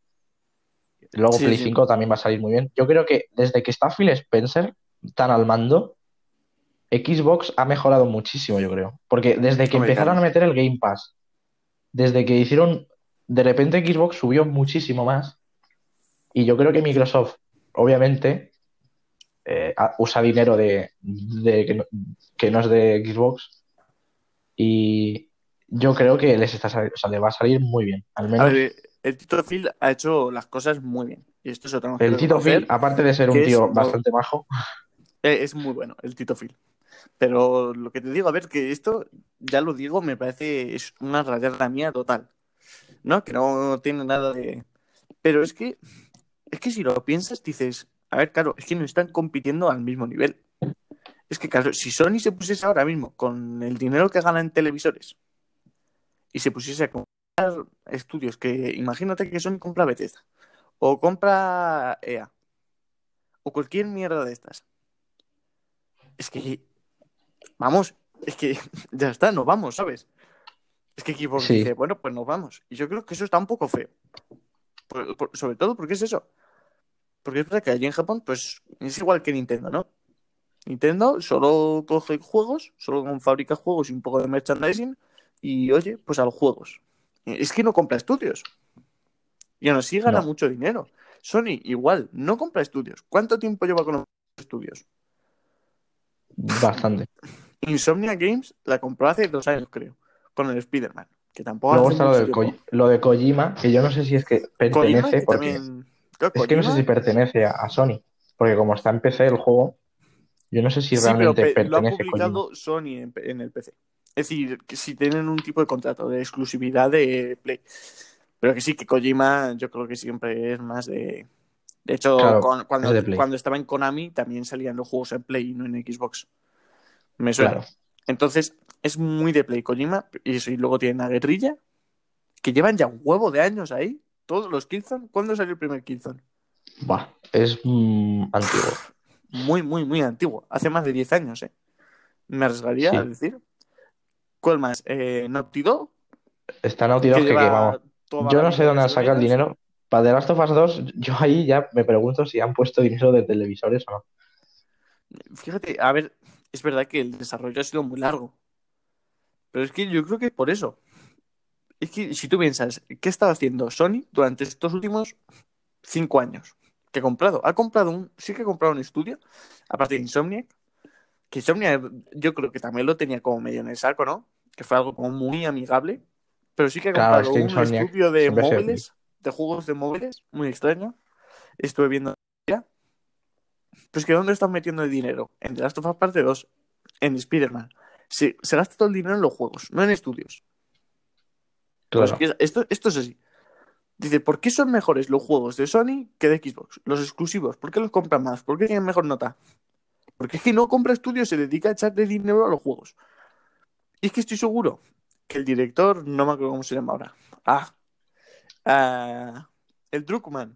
Luego Sí, Play sí. 5 también va a salir muy bien. Yo creo que desde que está Phil Spencer tan al mando, Xbox ha mejorado muchísimo, yo creo. Porque desde que empezaron a meter el Game Pass, desde que hicieron, de repente Xbox subió muchísimo más. Y yo creo que Microsoft, obviamente, eh, usa dinero de, de- que, no, que no es de Xbox. Y yo creo que les está, o sea, le va a salir muy bien. Al A menos ver, el Tito Phil ha hecho las cosas muy bien. Y esto tenemos que el Tito. Phil, aparte de ser un es tío bastante majo, Eh, Es muy bueno, el Tito Phil. Pero lo que te digo, a ver, que esto, ya lo digo, me parece es una rayada mía total. ¿No? Que no tiene nada de. Pero es que, es que si lo piensas, dices, a ver, claro, es que no están compitiendo al mismo nivel. Es que, claro, si Sony se pusiese ahora mismo con el dinero que gana en televisores y se pusiese a comprar estudios, que imagínate que Sony compra Bethesda o compra EA o cualquier mierda de estas. Es que, vamos, es que ya está, nos vamos, ¿sabes? Es que Xbox Sí. dice, bueno, pues nos vamos. Y yo creo que eso está un poco feo. Por- por- sobre todo porque es eso. Porque es verdad que allí en Japón, pues es igual que Nintendo, ¿no? Nintendo solo coge juegos, solo fabrica juegos y un poco de merchandising. Y oye, pues a los juegos. Es que no compra estudios. Y aún así gana No. mucho dinero. Sony, igual, no compra estudios. ¿Cuánto tiempo lleva con los estudios? bastante. Insomnia Games la compró hace dos años, creo, con el Spider-Man. Que tampoco Luego está lo de, tiempo. Ko- lo de Kojima, que yo no sé si es que Kojima, pertenece, que porque también. Es que no sé si pertenece a, a Sony, porque como está en PC el juego, yo no sé si Sí, pero realmente pe- lo ha pertenece Kojima. publicado Sony en, en el PC. Es decir, que si tienen un tipo de contrato de exclusividad de Play. Pero que sí, que Kojima yo creo que siempre es más de... De hecho, Claro, con- cuando, de cuando estaba en Konami también salían los juegos en Play y no en Xbox. Me suena. Claro. Entonces, es muy de Play Kojima. Y eso, y luego tienen a Guerrilla, que llevan ya un huevo de años ahí. Todos los Killzone. ¿Cuándo salió el primer Killzone? Buah, es mm, antiguo. Muy, muy, muy antiguo. Hace más de 10 años, ¿eh? Me arriesgaría Sí. a decir. ¿Cuál más? Eh, Naughty Dog, Está Naughty Dog que que, que, vamos, yo no sé dónde han sacado el dinero. Para The Last of Us 2, yo ahí ya me pregunto si han puesto dinero de televisores o no. Fíjate, a ver, es verdad que el desarrollo ha sido muy largo. Pero es que yo creo que por eso. Es que si tú piensas, ¿qué estaba haciendo Sony durante estos últimos cinco años? ¿Qué ha comprado? Ha comprado un, sí que ha comprado un estudio, aparte de Insomniac, que Insomniac yo creo que también lo tenía como medio en el saco, ¿no? Que fue algo como muy amigable. Pero sí que ha Claro, comprado es que un estudio de se- móviles, de juegos de móviles, muy extraño. Estuve viendo ya. Pues que ¿dónde están metiendo el dinero? En The Last of Us Parte 2, en Spider-Man. Se, se gasta todo el dinero en los juegos, no en estudios. Pero Claro. esto, esto es así. Dice, ¿por qué son mejores los juegos de Sony que de Xbox? Los exclusivos, ¿por qué los compran más? ¿Por qué tienen mejor nota? Porque es que no compra estudios, se dedica a echarle dinero a los juegos. Y es que estoy seguro que el director, no me acuerdo cómo se llama ahora. Ah, ah, el Druckmann.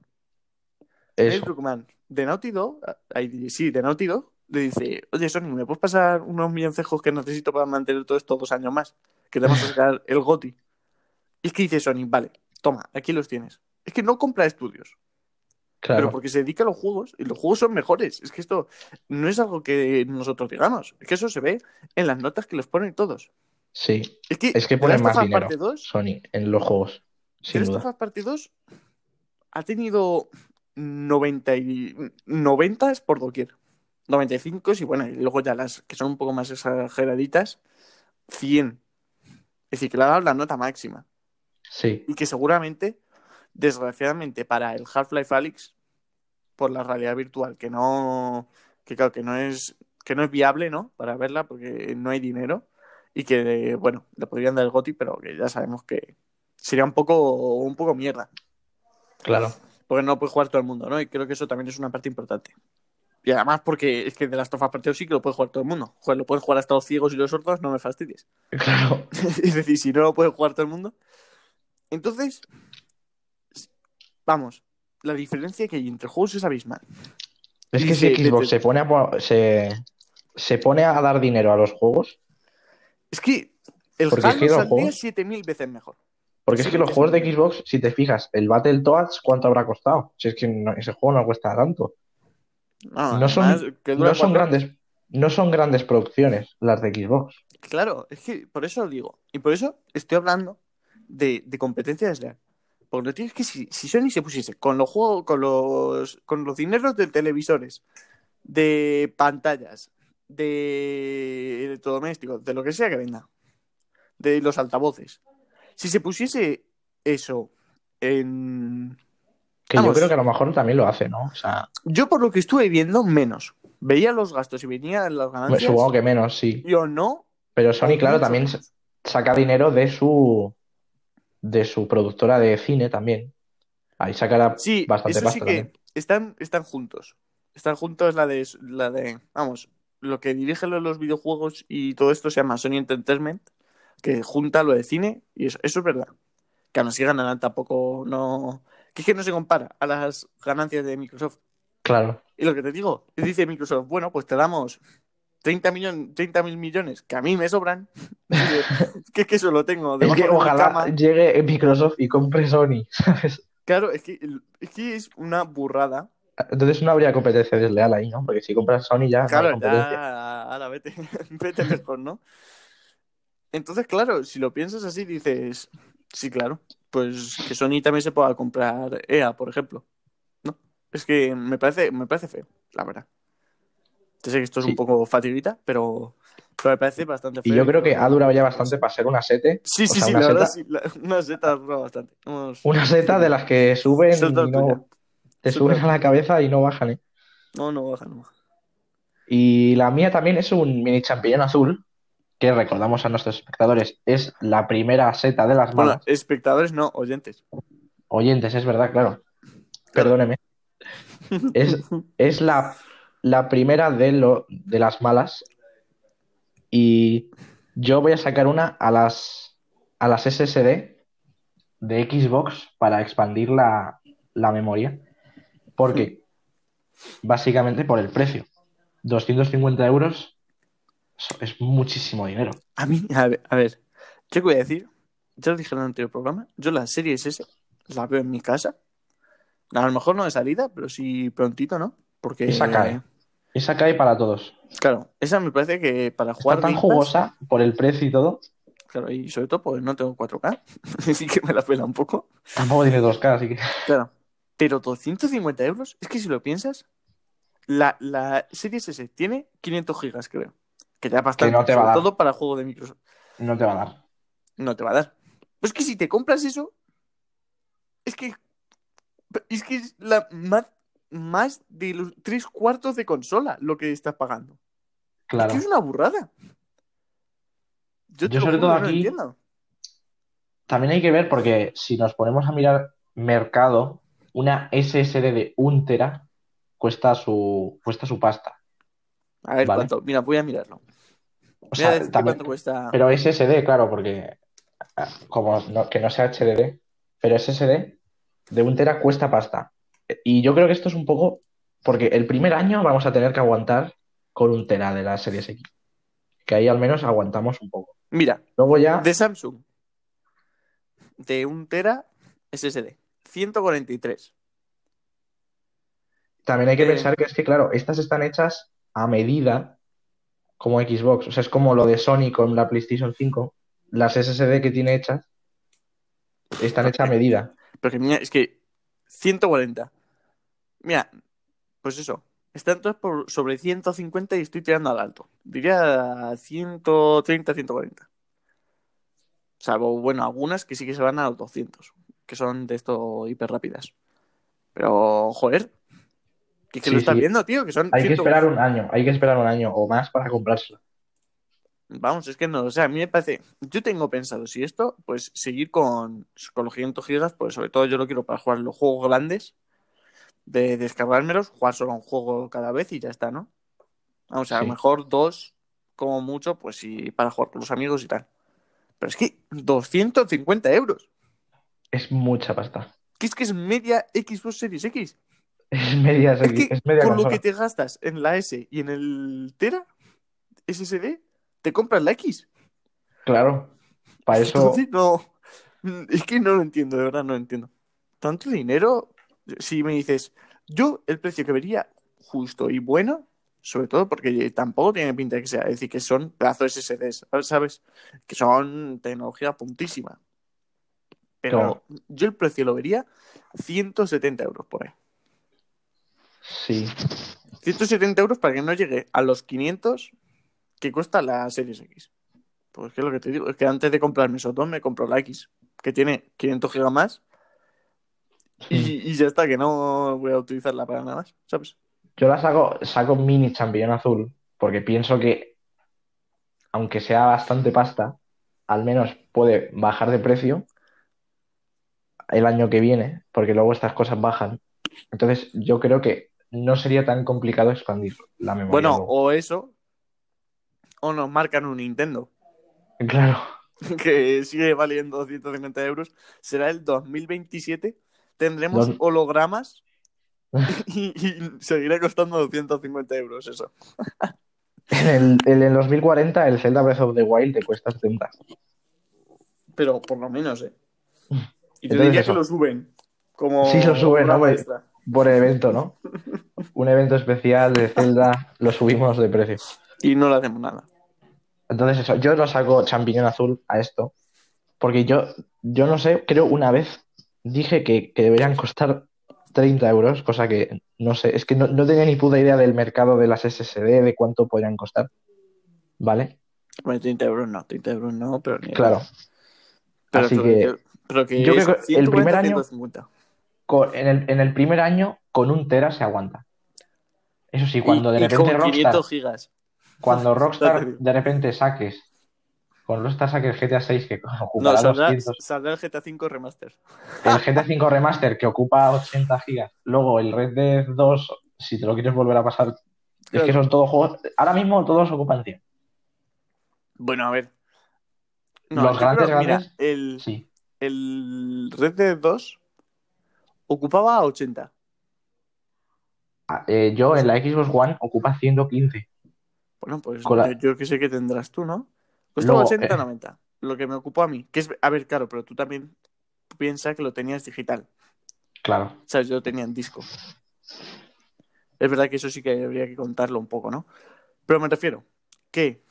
El Eso. Druckmann de Naughty Dog, ahí, sí, de Naughty Dog, le dice, oye Sony, ¿me puedes pasar unos milloncejos que necesito para mantener todo esto dos años más? Que te vamos a sacar el GOTI. Y es que dice Sony, vale, toma, aquí los tienes. Es que no compra estudios, Claro. pero porque se dedica a los juegos y los juegos son mejores. Es que esto no es algo que nosotros digamos, es que eso se ve en las notas que les ponen todos. Sí. Es que, Es que ponen más dinero. Parte 2, Sony en los juegos. Sin duda. Parte 2 ha tenido 90, y, 90 por doquier. 95 y bueno, y luego ya las que son un poco más exageraditas, 100. Es decir, que le ha dado la nota máxima. Sí. Y que seguramente, desgraciadamente, para el Half-Life Alyx, por la realidad virtual, que no, que claro, que no es, que no es viable, ¿no? Para verla, porque no hay dinero. Y que, bueno, le podrían dar el GOTI, pero que ya sabemos que sería un poco, un poco mierda. Claro. Porque no puede jugar todo el mundo, ¿no? Y creo que eso también es una parte importante. Y además porque es que de las tofas partidos sí que lo puede jugar todo el mundo. Joder, lo pueden jugar hasta los ciegos y los sordos, no me fastidies. Claro. es decir, si no lo puede jugar todo el mundo. Entonces, vamos, la diferencia que hay entre juegos es abismal. Es que si Xbox se pone a, se, se pone a dar dinero a los juegos, Es que el Porque es Halo que saldría juegos- 7000 veces mejor. porque es que los juegos de Xbox, si te fijas, el Battletoads, ¿cuánto habrá costado? Si es que no- ese juego no cuesta tanto. No, No son, no son grandes, no son grandes producciones las de Xbox. Claro, es que por eso lo digo. Y por eso estoy hablando de, de competencia desleal. Porque tienes que si, si Sony se pusiese con los juegos, con los, con los dineros de televisores, de pantallas, de electrodomésticos, de lo que sea que venda, de los altavoces, si se pusiese eso en. Que yo creo que a lo mejor también lo hace, ¿no? O sea, Yo por lo que estuve viendo, menos. Veía los gastos y venían las ganancias. supongo que menos, sí. Yo no. Pero Sony, claro, también saca dinero de su de su productora de cine también. Ahí sacará Sí, bastante eso sí pasta que también. están, están juntos. Están juntos la de, la de, vamos, lo que dirige los videojuegos y todo esto se llama Sony Entertainment, que junta lo de cine y eso, eso es verdad. Que aún así ganarán tampoco, no... Que es que no se compara a las ganancias de Microsoft. Claro. Y lo que te digo, dice Microsoft, bueno, pues te damos 30 millones, 30 mil millones, que a mí me sobran. que es que eso lo tengo Es que ojalá cama. llegue Microsoft y compre Sony, ¿sabes? Claro, es que, es que es una burrada. Entonces no habría competencia desleal ahí, ¿no? Porque si compras Sony ya no hay Claro, competencia. ya, ahora vete, vete mejor, ¿no? Entonces, claro, si lo piensas así, dices, sí, claro, pues que Sony también se pueda comprar EA, por ejemplo. ¿No? Es que me parece, me parece feo, la verdad. Sé que esto es Sí. un poco fatiguita, pero, pero me parece bastante feo. Y yo creo que ha durado ya bastante para ser una sete. Sí, sí, sea, sí, una la verdad seta- sí, la- una seta dura bastante. Hemos- Una seta de las que suben y no te suben a la cabeza y no bajan, ¿eh? No, no baja, no baja. Y la mía también es un mini champiñón azul, que recordamos a nuestros espectadores, es la primera seta de las Bueno, malas. espectadores no, oyentes. Oyentes, es verdad, claro. Perdóneme. Es, es la, la primera de, lo, de las malas. Y yo voy a sacar una a las, a las SSD de Xbox para expandir la, la memoria. Porque, básicamente, por el precio. 250 euros es muchísimo dinero. A mí, a ver, a ver, yo qué voy a decir, ya lo dije en el anterior programa, yo las series S la veo en mi casa. A lo mejor no de salida, pero sí prontito, ¿no? Porque, Esa cae. Esa cae para todos. claro, esa me parece que para jugar Está tan jugosa por el precio y todo. claro, y sobre todo pues no tengo 4K, así que me la pela un poco. Tampoco tiene 2K, así que. Claro, pero 250 euros, es que si lo piensas, la, la Series S tiene 500 gigas, creo. Que ya no te va a sobre dar. todo para juego de Microsoft. No te va a dar. No te va a dar. Pues que si te compras eso, es que es que es la más, más de los tres cuartos de consola lo que estás pagando. Claro. Es que es una burrada. Yo, sobre todo no aquí- entiendo. También hay que ver porque si nos ponemos a mirar mercado, una SSD de un tera cuesta su, cuesta su pasta. A ver Vale. cuánto. Mira, voy a mirarlo. O Voy a sea, también- cuánto cuesta. pero SSD, claro, porque ah, como no- que no sea HDD, pero SSD de un tera cuesta pasta. Y yo creo que esto es un poco porque el primer año vamos a tener que aguantar con un tera de la Series X. Que ahí al menos aguantamos un poco. Mira, Luego ya, de Samsung. De un tera SSD. 143. también hay que eh, pensar que es que, claro, estas están hechas a medida como Xbox. O sea, es como lo de Sony con la PlayStation 5. Las SSD que tiene hechas están hechas a medida. Pero que mira, es que 140. Mira, pues eso. Están todas por sobre 150 y estoy tirando al alto. Diría 130, 140. Salvo, bueno, algunas que sí que se van a los 200. Que son de esto hiper rápidas. Pero, joder. Que, que Sí, lo estás sí. viendo, tío. Que son Hay que 100. esperar un año, hay que esperar un año o más para comprársela. Vamos, es que no, o sea, a mí me parece, yo tengo pensado, si esto, pues seguir con, con los 500 gigas, pues sobre todo yo lo quiero para jugar los juegos grandes, de descargármelos, jugar solo un juego cada vez y ya está, ¿no? Vamos, a Sí. lo mejor dos, como mucho, pues sí, para jugar con los amigos y tal. Pero es que 250 euros, Es mucha pasta. que es que es media Xbox Series X. Es media, Es que es media con lo que te gastas en la S y en el Tera, SSD, te compras la X. Claro. Para eso, Entonces, no. Es que no lo entiendo, de verdad, no lo entiendo. Tanto dinero, si me dices, yo el precio que vería justo y bueno, sobre todo porque tampoco tiene pinta de que sea, es decir, que son pedazos SSDs, ¿sabes? Que son tecnología puntísima. Pero yo el precio lo vería 170 euros por ahí. sí. 170 euros para que no llegue a los 500 que cuesta la Series X. Pues que es lo que te digo, es que antes de comprarme esos dos me compro la X, que tiene 500 gigas más y, y ya está, que no voy a utilizarla para nada más, ¿sabes? Yo la saco, saco mini champiñón azul porque pienso que, aunque sea bastante pasta, al menos puede bajar de precio el año que viene, porque luego estas cosas bajan. Entonces, yo creo que no sería tan complicado expandir la memoria. Bueno, luego. o eso, o nos marcan un Nintendo, Claro, que sigue valiendo 250 euros, será el 2027, tendremos hologramas y, y seguirá costando 250 euros eso. en el, en el 2040 el Zelda Breath of the Wild te cuesta 70. Pero por lo menos, ¿eh? Y te Entonces diría eso. que lo suben. Como Sí, lo suben, ¿no? Pues-. Por evento, ¿no? Un evento especial de Zelda, lo subimos de precio. Y no le hacemos nada. Entonces eso, yo lo saco champiñón azul a esto, porque yo, yo no sé, creo una vez dije que, que deberían costar 30 euros, cosa que no sé, es que no, no tenía ni puta idea del mercado de las SSD, de cuánto podrían costar, ¿vale? Bueno, 30 euros no, 30 euros no, pero ni Claro, Pero, así que pero que yo creo que el 140, primer año- 150. co- en el, en el primer año con un tera se aguanta. Eso sí, cuando de Y- repente Rockstar, 500 gigas. cuando Rockstar de repente saques, cuando Rockstar saque el GTA 6 que No, ocupará saldrá, 200 saldrá el GTA 5 Remaster. El GTA V Remaster que ocupa 80 gigas. Luego el Red Dead 2, si te lo quieres volver a pasar, es que son todos juegos. Ahora mismo todos ocupan 100. Bueno, a ver. Los yo grandes, creo- mira, grandes, el, Sí. el Red Dead 2 ocupaba 80. Ah, eh, yo en la Xbox One ocupa 115. Bueno, pues Con la- yo que sé que tendrás tú, ¿no? Costaba Luego, 80 eh, 90. Lo que me ocupó a mí. Que es, a ver, claro, pero tú también piensas que lo tenías digital. Claro. ¿Sabes? Yo lo tenía en disco. Es verdad que eso sí que habría que contarlo un poco, ¿no? Pero me refiero que.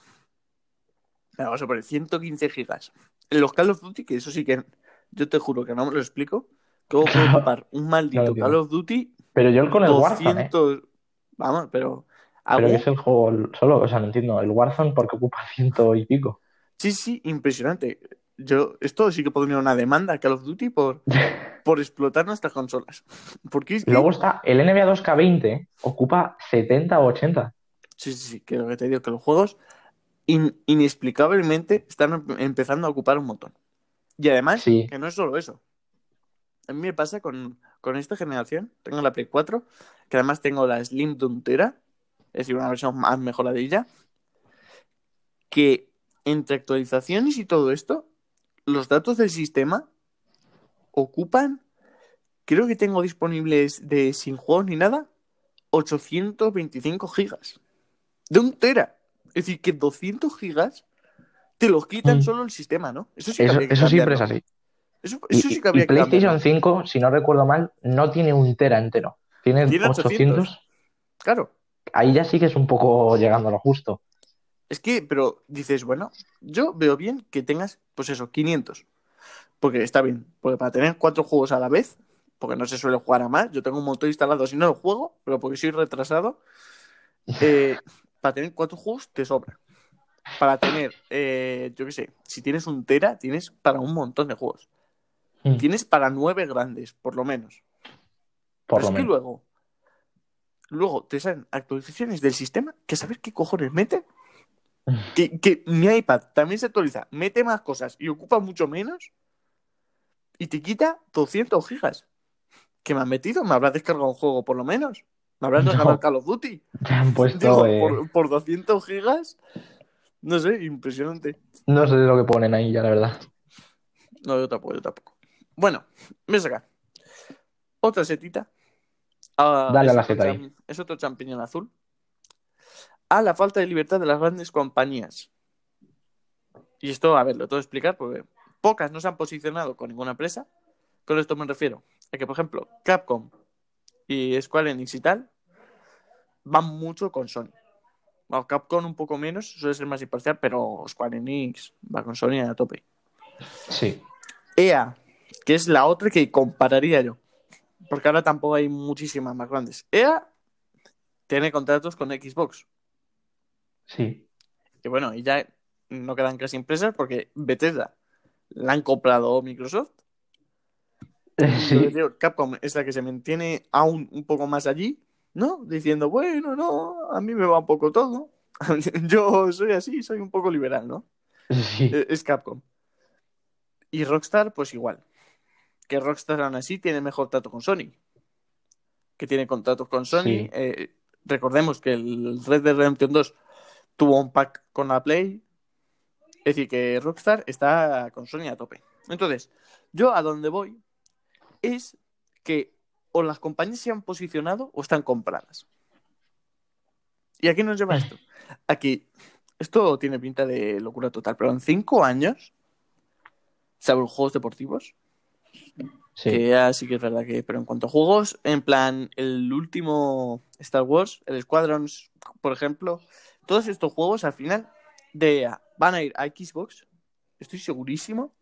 Vamos a poner 115 gigas. En los Call of Duty, que eso sí que. Yo te juro que no me lo explico. ¿Cómo puedo ocupar un maldito. Call of Duty Pero yo con el Warzone, ¿eh? 200. Vamos, pero. Pero que es el juego solo, o sea, no entiendo. El Warzone porque ocupa ciento y pico. Sí, sí, impresionante. Yo, esto sí que pondría una demanda a Call of Duty por, por explotar nuestras consolas. Porque es que. Luego está el NBA 2K20, ocupa 70 o 80. Sí, sí, sí, que lo que te digo, que los juegos in- inexplicablemente están em- empezando a ocupar un montón. Y además, Sí. que no es solo eso. a mí me pasa con, con esta generación. Tengo la Play 4, que además tengo la Slim de un tera, es decir, una versión más mejoradilla, que entre actualizaciones y todo esto, los datos del sistema ocupan, creo que tengo disponibles de sin juegos ni nada, 825 gigas. De un tera. Es decir, que 200 gigas te los quitan Mm. solo el sistema, ¿no? Eso sí que Eso, que eso siempre es así. Eso, Y, eso sí que y- habría y que. PlayStation 5, si no recuerdo mal, no tiene un tera entero. Tiene, Tiene 800. 800. Claro. Ahí ya sí que es un poco llegando a lo justo. Es que, pero dices, bueno, yo veo bien que tengas, pues eso, 500. Porque está bien. Porque para tener cuatro juegos a la vez, porque no se suele jugar a más, yo tengo un montón instalado si no lo juego, pero porque soy retrasado, eh, para tener cuatro juegos te sobra. Para tener, eh, yo qué sé, si tienes un Tera, tienes para un montón de juegos. Mm, Tienes para nueve grandes, por lo menos. Por Pero lo es que menos. luego, luego te salen actualizaciones del sistema que saber qué cojones meten. Que, que mi iPad también se actualiza, mete más cosas y ocupa mucho menos. Y te quita 200 gigas. ¿Qué me han metido? ¿Me habrá descargado un juego por lo menos? ¿Me habrán No. regalado Call of Duty? Te han puesto. Digo, eh, por, por 200 gigas. No sé, impresionante. No sé lo que ponen ahí ya, la verdad. No, yo tampoco, yo tampoco. Bueno, voy a sacar otra setita. Ah, Dale a es la ahí. Es otro champiñón azul. A la falta de libertad de las grandes compañías. Y esto, a ver, lo tengo que explicar porque pocas no se han posicionado con ninguna empresa. Con esto me refiero a que, por ejemplo, Capcom y Square Enix y tal van mucho con Sony. Bueno, Capcom un poco menos, suele ser más imparcial, pero Square Enix va con Sony a tope. Sí. EA, que es la otra que compararía yo. Porque ahora tampoco hay muchísimas más grandes. EA tiene contratos con Xbox. Sí. Y bueno, y ya no quedan casi empresas porque Bethesda la han comprado Microsoft. Que Sí. digo, Capcom es la que se mantiene aún un poco más allí, ¿no? Diciendo, bueno, no, a mí me va un poco todo. Yo soy así, soy un poco liberal, ¿no? Sí. Eh, Es Capcom. Y Rockstar, pues igual. Que Rockstar aún así tiene mejor trato con Sony. Que tiene contratos con Sony. Sí. Eh, recordemos que el Red Dead Redemption 2 tuvo un pack con la Play. Es decir, que Rockstar está con Sony a tope. Entonces, yo a donde voy es que o las compañías se han posicionado o están compradas. ¿Y a qué nos lleva esto? A que esto tiene pinta de locura total, pero en cinco años, salvo los juegos deportivos, Sí. que ya sí que es verdad que, pero en cuanto a juegos, en plan, el último Star Wars, el Squadrons, por ejemplo, todos estos juegos al final de EA van a ir a Xbox, estoy segurísimo,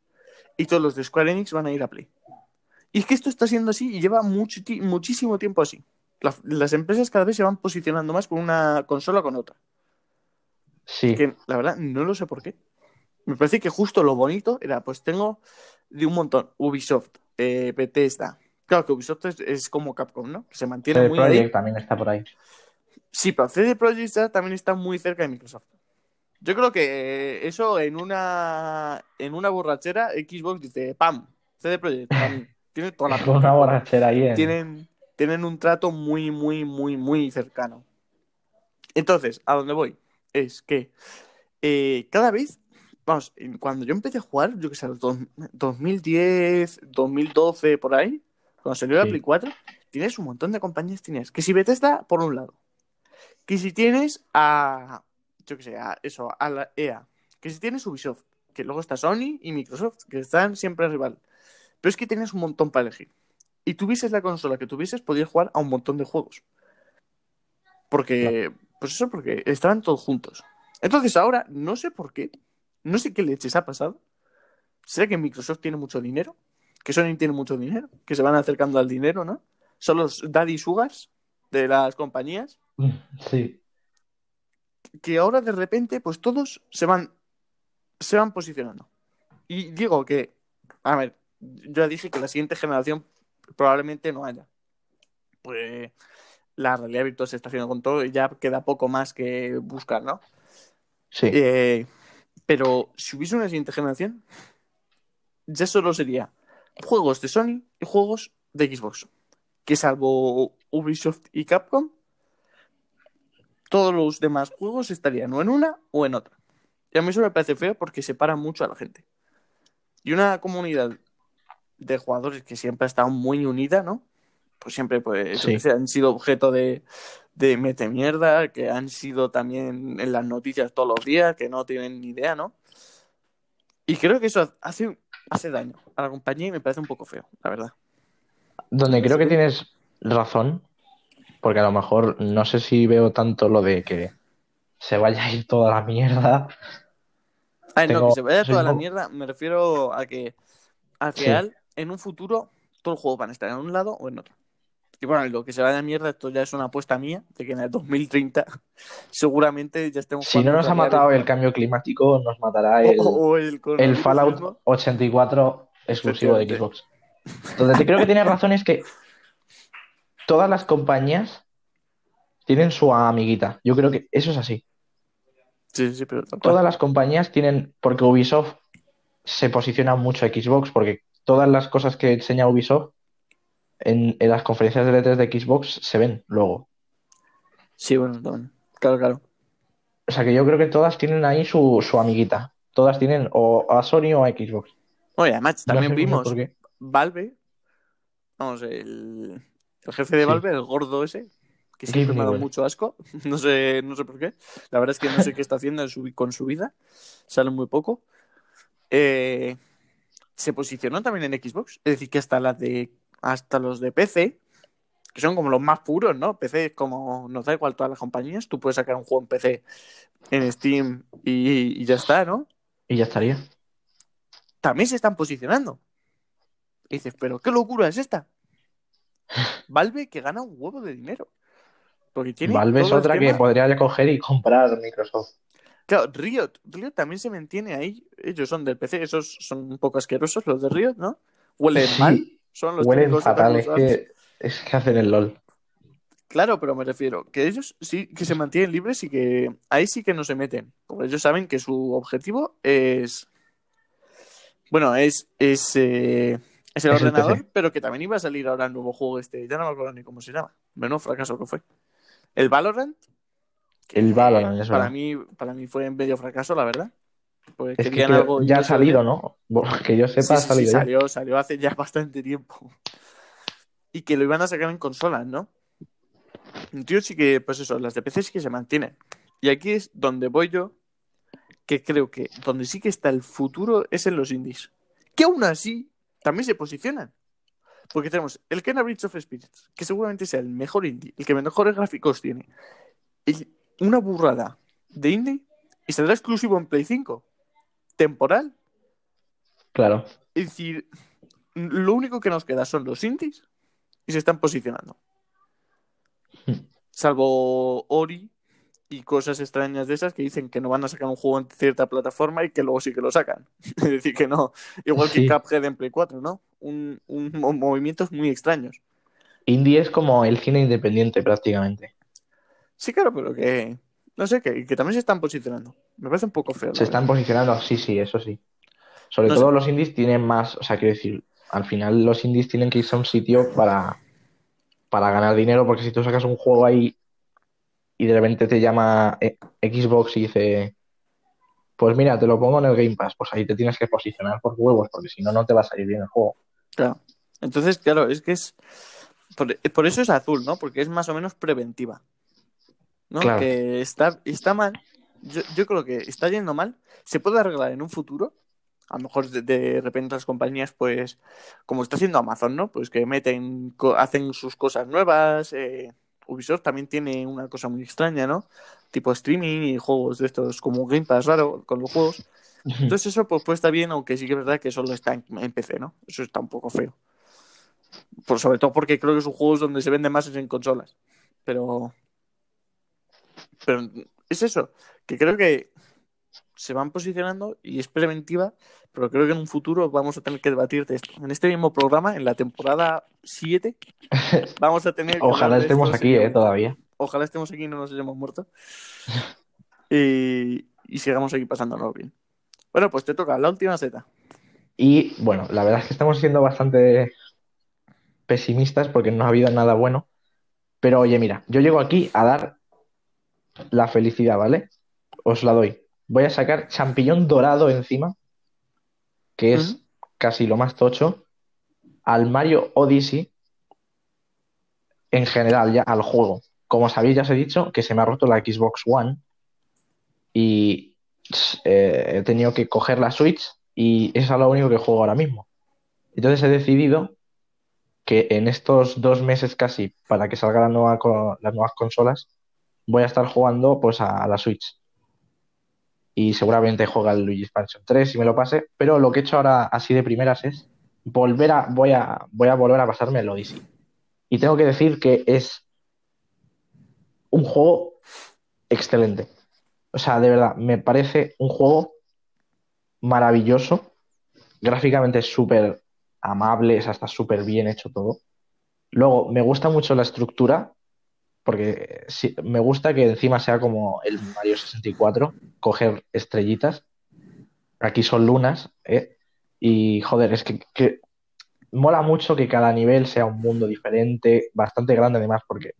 y todos los de Square Enix van a ir a Play. Y es que esto está siendo así y lleva mucho muchísimo tiempo así. La- las empresas cada vez se van posicionando más con una consola o con otra. Sí. Que la verdad no lo sé por qué. Me parece que justo lo bonito era, pues tengo de un montón, Ubisoft, eh, Bethesda. Claro que Ubisoft es, es como Capcom, ¿no? Que se mantiene CD muy Projekt ahí. también está por ahí. Sí, pero CD Projekt ya también está muy cerca de Microsoft. Yo creo que eh, eso en una en una borrachera Xbox dice, ¡pam! CD Projekt tiene toda la una borrachera ahí en... tienen, tienen un trato muy, muy, muy, muy cercano. Entonces, a dónde voy es que eh, cada vez, vamos, cuando yo empecé a jugar, yo que sé, los dos- 2010, 2012, por ahí, cuando salió la Sí. Play 4, tienes un montón de compañías, tienes que si Bethesda, por un lado, que si tienes a, yo que sé, a eso, a la EA, que si tienes Ubisoft, que luego está Sony y Microsoft, que están siempre rival. Pero es que tienes un montón para elegir. Y tuvieses la consola que tuvieses, podías jugar a un montón de juegos. Porque, pues eso, porque estaban todos juntos. Entonces ahora, no sé por qué, no sé qué leches ha pasado. ¿Será que Microsoft tiene mucho dinero? ¿Que Sony tiene mucho dinero? ¿Que se van acercando al dinero, no? ¿Son los daddy sugars de las compañías? Sí. que ahora de repente, pues todos se van, se van posicionando. Y digo que, a ver, yo ya dije que la siguiente generación probablemente no haya. Pues la realidad virtual se está haciendo con todo y ya queda poco más que buscar, ¿no? Sí. Eh, pero si hubiese una siguiente generación, ya solo sería juegos de Sony y juegos de Xbox. Que salvo Ubisoft y Capcom, todos los demás juegos estarían o en una o en otra. Y a mí eso me parece feo porque separa mucho a la gente. Y una comunidad de jugadores que siempre ha estado muy unida, ¿no? Pues siempre, pues, Sí. se han sido objeto de, de mete mierda, que han sido también en las noticias todos los días, que no tienen ni idea, ¿no? Y creo que eso hace, hace daño a la compañía y me parece un poco feo, la verdad. Donde creo que tienes razón, porque a lo mejor no sé si veo tanto lo de que se vaya a ir toda la mierda. Ay, no, que se vaya soy toda la mierda, me refiero a que al Sí. final, en un futuro, todos los juegos van a estar en un lado o en otro. Y bueno, lo que se vaya a mierda, esto ya es una apuesta mía, de que en el 2030 seguramente ya estemos Si no nos ha matado el cambio climático, nos matará el, o, o el, el coronavirus Fallout mismo. 84 exclusivo de. Xbox. Donde creo que tienes razón es que todas las compañías tienen su amiguita. Yo creo que eso es así. Sí, sí, pero. Todas las compañías tienen, porque Ubisoft se posiciona mucho a Xbox, porque todas las cosas que enseña Ubisoft en, en las conferencias de E3 de Xbox se ven luego. Sí, bueno, también. Claro, claro. O sea que yo creo que todas tienen ahí su, su amiguita. Todas tienen o a Sony o a Xbox. Oye, además, No también sé vimos por qué. Valve, vamos, el, el jefe de Sí. Valve, el gordo ese, que siempre me ha dado mucho asco, no sé, no sé por qué. La verdad es que no sé qué está haciendo en su- con su vida, sale muy poco. Eh, se posicionó también en Xbox, es decir, que hasta las de hasta los de PC, que son como los más puros, ¿no? PC es como, nos da igual todas las compañías, tú puedes sacar un juego en PC en Steam y, y ya está, ¿no? Y ya estaría. también se están posicionando. Y dices, pero qué locura es esta. Valve que gana un huevo de dinero. Porque tiene Valve es otra que podría coger y comprar Microsoft. Claro, Riot, Riot también se mantiene ahí. Ellos son del PC, esos son un poco asquerosos, los de Riot, ¿no? Huelen Sí, mal, son los Huelen fatal, es que, es que hacen el LOL. Claro, pero me refiero que ellos sí que se mantienen libres y que ahí sí que no se meten. Porque ellos saben que su objetivo es. Bueno, es, es, eh, es el Es ordenador, pero que también iba a salir ahora el nuevo juego este. Ya no me acuerdo ni cómo se llama. Menudo fracaso que fue. El Valorant. El Valorant, es para mí, para mí fue medio fracaso, la verdad. Pues Es que algo ya ha salido, ¿no? Que yo sepa, Sí, ha sí, sí, salido salió, salió hace ya bastante tiempo. Y que lo iban a sacar en consolas, ¿no? Tío, sí que, pues eso, las de PC sí que se mantienen. Y aquí es donde voy yo, que creo que donde sí que está el futuro es en los indies. Que aún así también se posicionan. Porque tenemos el Kena Bridge of Spirits, que seguramente sea el mejor indie, el que mejores gráficos tiene. Y una burrada de indie y saldrá exclusivo en Play 5. Temporal. Claro. Es decir, lo único que nos queda son los indies y se están posicionando. Salvo Ori y cosas extrañas de esas que dicen que no van a sacar un juego en cierta plataforma y que luego sí que lo sacan. Es decir, que no. Igual que. Cuphead en Play 4, ¿no? Un, un- mo- movimientos muy extraños. Indie es como el cine independiente prácticamente. Sí, claro, pero que. No sé, que, que también se están posicionando. Me parece un poco feo. Se están posicionando, sí, sí, eso sí. Sobre No todo sé. los indies tienen más, o sea, quiero decir, al final los indies tienen que irse a un sitio para, para ganar dinero, porque si tú sacas un juego ahí y de repente te llama eh, Xbox y dice, pues mira, te lo pongo en el Game Pass, pues ahí te tienes que posicionar por huevos, porque si no, no te va a salir bien el juego. Claro. Entonces, claro, es que es. Por, por eso es azul, ¿no? Porque es más o menos preventiva. ¿No? Claro. Que está, está mal. Yo, yo creo que está yendo mal. Se puede arreglar en un futuro. A lo mejor de, de repente las compañías, pues, como está haciendo Amazon, ¿no? Pues que meten, hacen sus cosas nuevas. eh, Ubisoft también tiene una cosa muy extraña, ¿no? Tipo streaming y juegos de estos como Game Pass raro con los juegos. Entonces eso pues, pues está bien, aunque sí que es verdad que solo está en, en PC, ¿no? Eso está un poco feo. Por, sobre todo porque creo que son juegos donde se vende más es en consolas. Pero... Pero es eso, que creo que se van posicionando y es preventiva, pero creo que en un futuro vamos a tener que debatir de esto. En este mismo programa, en la temporada 7, vamos a tener que Ojalá estemos esto aquí, eh, todavía. Ojalá estemos aquí y no nos hayamos muerto. y, y sigamos aquí pasándonos bien. Bueno, pues te toca la última Z. Y bueno, la verdad es que estamos siendo bastante pesimistas porque no ha habido nada bueno. Pero oye, mira, yo llego aquí a dar la felicidad, ¿vale? Os la doy. Voy a sacar champiñón dorado encima, que es casi lo más tocho, al Mario Odyssey en general, ya al juego. Como sabéis, ya os he dicho que se me ha roto la Xbox One y eh, he tenido que coger la Switch y eso es lo único que juego ahora mismo. Entonces he decidido que en estos dos meses casi, para que salgan la nueva co- las nuevas consolas, voy a estar jugando pues a, a la Switch. Y seguramente juega el Luigi's Mansion 3 si me lo pase, pero lo que he hecho ahora así de primeras es volver a, voy a, voy a volver a pasarme el Odyssey. Y tengo que decir que es un juego excelente. O sea, de verdad, me parece un juego maravilloso. Gráficamente es súper amable, o sea, está súper bien hecho todo. Luego, me gusta mucho la estructura, porque sí, me gusta que encima sea como el Mario 64, coger estrellitas. Aquí son lunas, ¿eh? Y joder, es que, que mola mucho que cada nivel sea un mundo diferente, bastante grande además, porque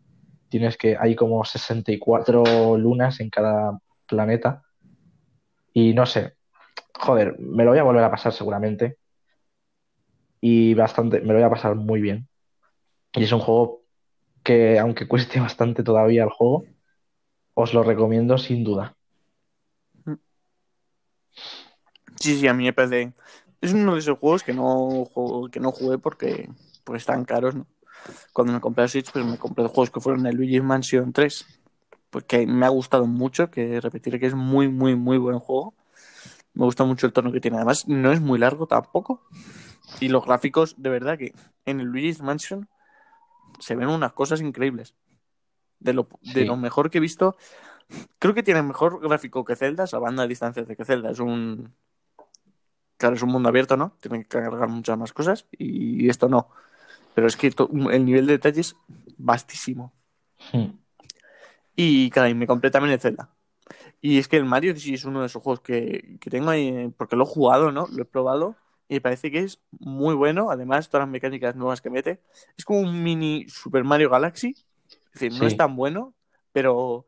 tienes que, hay como 64 lunas en cada planeta. Y no sé, joder, me lo voy a volver a pasar seguramente. Y bastante, me lo voy a pasar muy bien. Y es un juego que, aunque cueste bastante todavía el juego, os lo recomiendo sin duda. Sí, sí, a mí me parece. Es uno de esos juegos que no, juego- que no jugué porque pues están caros, ¿no? Cuando me compré la Switch, pues me compré juegos que fueron el Luigi's Mansion 3, pues que me ha gustado mucho, que repetiré que es muy, muy, muy buen juego. Me gusta mucho el tono que tiene. Además, no es muy largo tampoco. Y los gráficos, de verdad que en el Luigi's Mansion se ven unas cosas increíbles. De lo, de lo mejor que he visto. Creo que tiene mejor gráfico que Zelda, salvando a distancias de que Zelda es un. Claro, es un mundo abierto, ¿no? Tiene que cargar muchas más cosas. Y esto no. Pero es que to- el nivel de detalle es vastísimo. Hmm. Y claro, y me compré también el Zelda. Y es que el Mario sí es uno de esos juegos que, que tengo ahí, porque lo he jugado, ¿no? Lo he probado y me parece que es muy bueno. Además, todas las mecánicas nuevas que mete. Es como un mini Super Mario Galaxy. Es decir, no es tan bueno, pero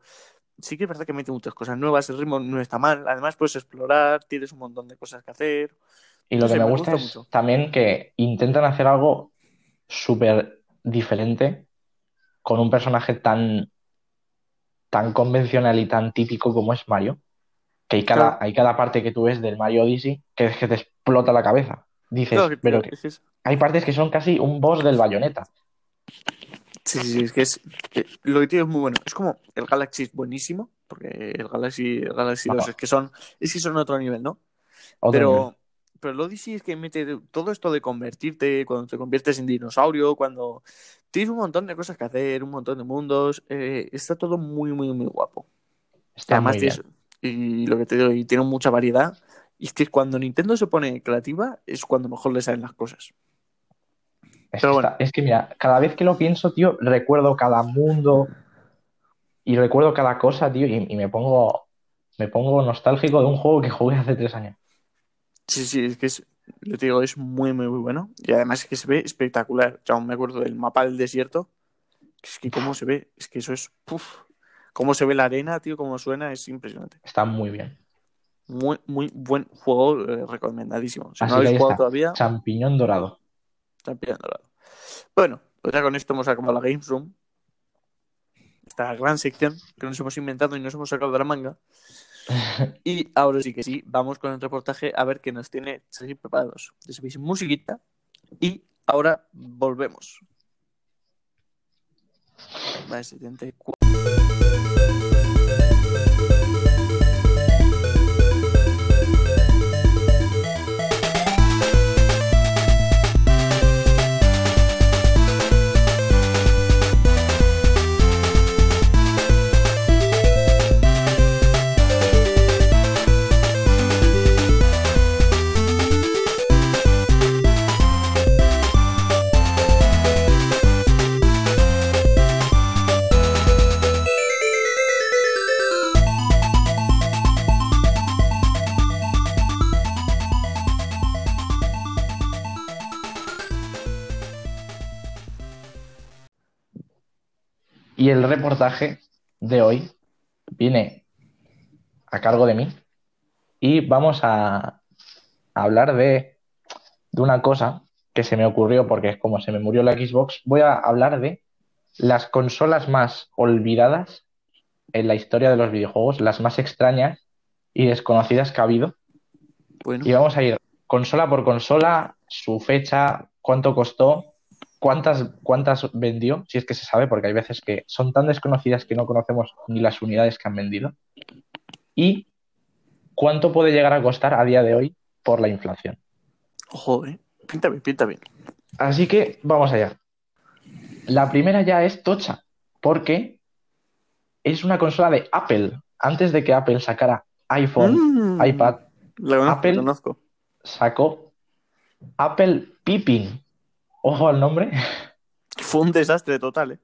sí que es verdad que mete muchas cosas nuevas. El ritmo no está mal. Además, puedes explorar, tienes un montón de cosas que hacer. Y lo No que sé, me me gusta gusta es mucho. también que intentan hacer algo súper diferente con un personaje tan, tan convencional y tan típico como es Mario, que hay cada, Claro. hay cada parte que tú ves del Mario Odyssey que es que te explota la cabeza. Dices, Claro pero que- es hay partes que son casi un boss del Bayonetta. Sí, sí, sí, es que es. eh, Lo que tiene es muy bueno. Es como el Galaxy es buenísimo, porque el Galaxy, el Galaxy 2 Bueno. es que son. Es que son otro nivel, ¿no? Otro nivel. Pero, pero el Odyssey es que mete todo esto de convertirte, cuando te conviertes en dinosaurio, cuando tienes un montón de cosas que hacer, un montón de mundos. eh, está todo muy, muy, muy guapo. Está además muy bien. tienes- y lo que te digo, y tiene mucha variedad. Y es que cuando Nintendo se pone creativa es cuando mejor le salen las cosas. Es Pero que, bueno. está- es que mira, cada vez que lo pienso, tío, recuerdo cada mundo y recuerdo cada cosa, tío, y, y me pongo, me pongo nostálgico de un juego que jugué hace tres años. Sí, sí, es que es, te digo, es muy, muy, muy bueno. Y además es que se ve espectacular. Yo aún me acuerdo del mapa del desierto. Es que cómo se ve, es que eso es. Cómo se ve la arena, tío, cómo suena, es impresionante. Está muy bien. Muy, muy buen juego, eh, recomendadísimo. Si Así no que habéis jugado está. todavía, Champiñón dorado. pillando lado. Bueno, pues ya con esto hemos acabado la Games Room. Esta gran sección que nos hemos inventado y nos hemos sacado de la manga. Y ahora sí que sí, vamos con el reportaje a ver qué nos tiene preparados. Ya sabéis, musiquita. Y ahora volvemos. Vale, 74. Y el reportaje de hoy viene a cargo de mí y vamos a, a hablar de, de una cosa que se me ocurrió porque es como se me murió la Xbox. Voy a hablar de las consolas más olvidadas en la historia de los videojuegos, las más extrañas y desconocidas que ha habido. Bueno, Y vamos a ir consola por consola, su fecha, cuánto costó, cuántas, cuántas vendió, si es que se sabe, porque hay veces que son tan desconocidas que no conocemos ni las unidades que han vendido, y cuánto puede llegar a costar a día de hoy por la inflación. ojo, eh. Pinta bien, pinta bien. Así que vamos allá. La primera ya es tocha, porque es una consola de Apple. Antes de que Apple sacara iPhone, Mm. iPad, La conozco, Apple. conozco. sacó Apple Pippin. Ojo al nombre. Fue un desastre total, eh.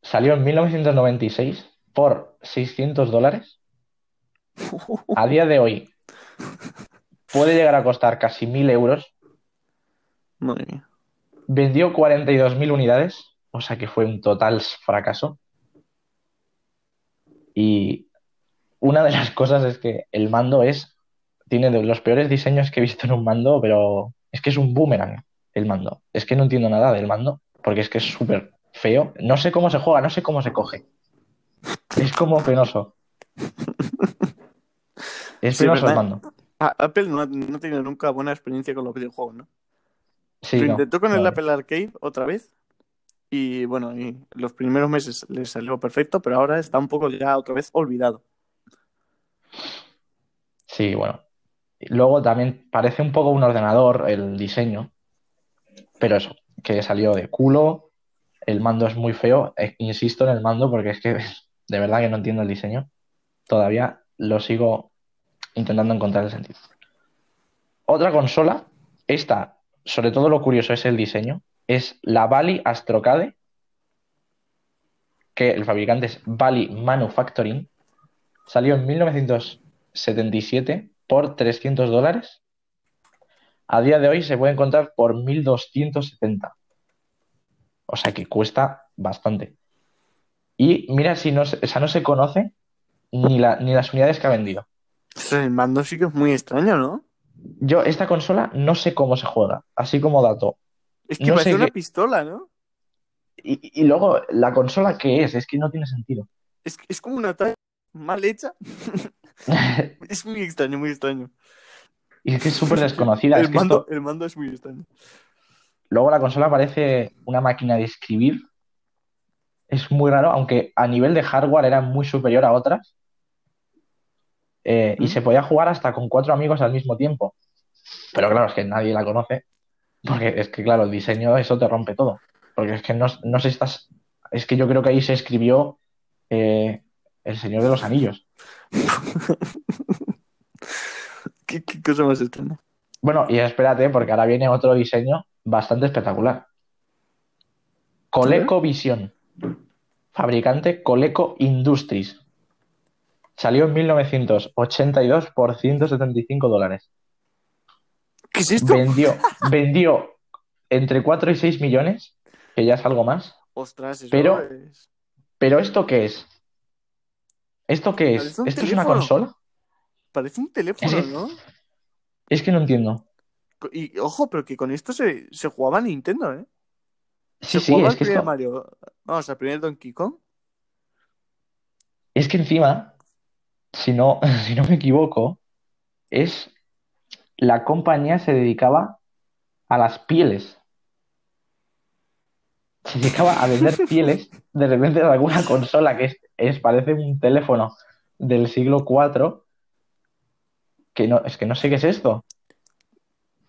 Salió en 1996 por 600 dólares. A día de hoy puede llegar a costar casi 1000 euros. Madre mía. Vendió 42.000 unidades, o sea que fue un total fracaso. Y una de las cosas es que el mando es, tiene de los peores diseños que he visto en un mando, pero es que es un boomerang el mando. Es que no entiendo nada del mando, porque es que es súper feo. No sé cómo se juega, no sé cómo se coge. Es como penoso. Es Sí, penoso el mando. Ah, Apple no ha, no ha tenido nunca buena experiencia con los videojuegos, ¿no? Sí, Lo no, intentó con el. Apple Arcade otra vez. Y bueno, y los primeros meses le salió perfecto, pero ahora está un poco ya otra vez olvidado. Sí, bueno. Luego también parece un poco un ordenador el diseño, pero eso, que salió de culo, el mando es muy feo, eh, insisto en el mando porque es que de verdad que no entiendo el diseño, todavía lo sigo intentando encontrar el sentido. Otra consola, esta, sobre todo lo curioso es el diseño, es la Bally Astrocade, que el fabricante es Bally Manufacturing, salió en 1977 por 300 dólares. A día de hoy se puede encontrar por 1270. O sea que cuesta bastante. Y mira si no, se- o sea, no se conoce ni, la, ni las unidades que ha vendido. El mando sí que es muy extraño, ¿no? Yo, esta consola no sé cómo se juega, así como dato. Es que No parece una qué- pistola, ¿no? Y, y luego, ¿la consola qué es? Es que no tiene sentido. Es, es como una talla mal hecha. Es muy extraño, muy extraño. Y es que es súper desconocida. El Es que mando, esto- el mando es muy extraño. Luego la consola parece una máquina de escribir. Es muy raro, aunque a nivel de hardware era muy superior a otras. Eh, y se podía jugar hasta con cuatro amigos al mismo tiempo. Pero claro, es que nadie la conoce. Porque es que, claro, el diseño, eso te rompe todo. Porque es que no, no sé si estás. Es que yo creo que ahí se escribió eh, El Señor de los Anillos. ¿Qué, qué cosa más extraña? Bueno, y espérate, porque ahora viene otro diseño bastante espectacular. ColecoVision. Fabricante Coleco Industries. Salió en 1982 por 175 dólares. ¿Qué es esto? Vendió, vendió entre 4 y 6 millones, que ya es algo más. Ostras, eso Pero- es... Pero ¿esto qué es? ¿Esto qué es? ¿Esto es una teléfono. consola? Parece un teléfono, Es- ¿no? Es que no entiendo. Y ojo, pero que con esto se, se jugaba Nintendo, ¿eh? Sí, Se sí, jugaba es al que primer esto, Mario. Vamos, al primer Donkey Kong. es que encima, si no, si no me equivoco, es la compañía se dedicaba a las pieles. Se dedicaba a vender pieles de repente de alguna consola que es, es- parece un teléfono del siglo IV, que no, es que no sé qué es esto.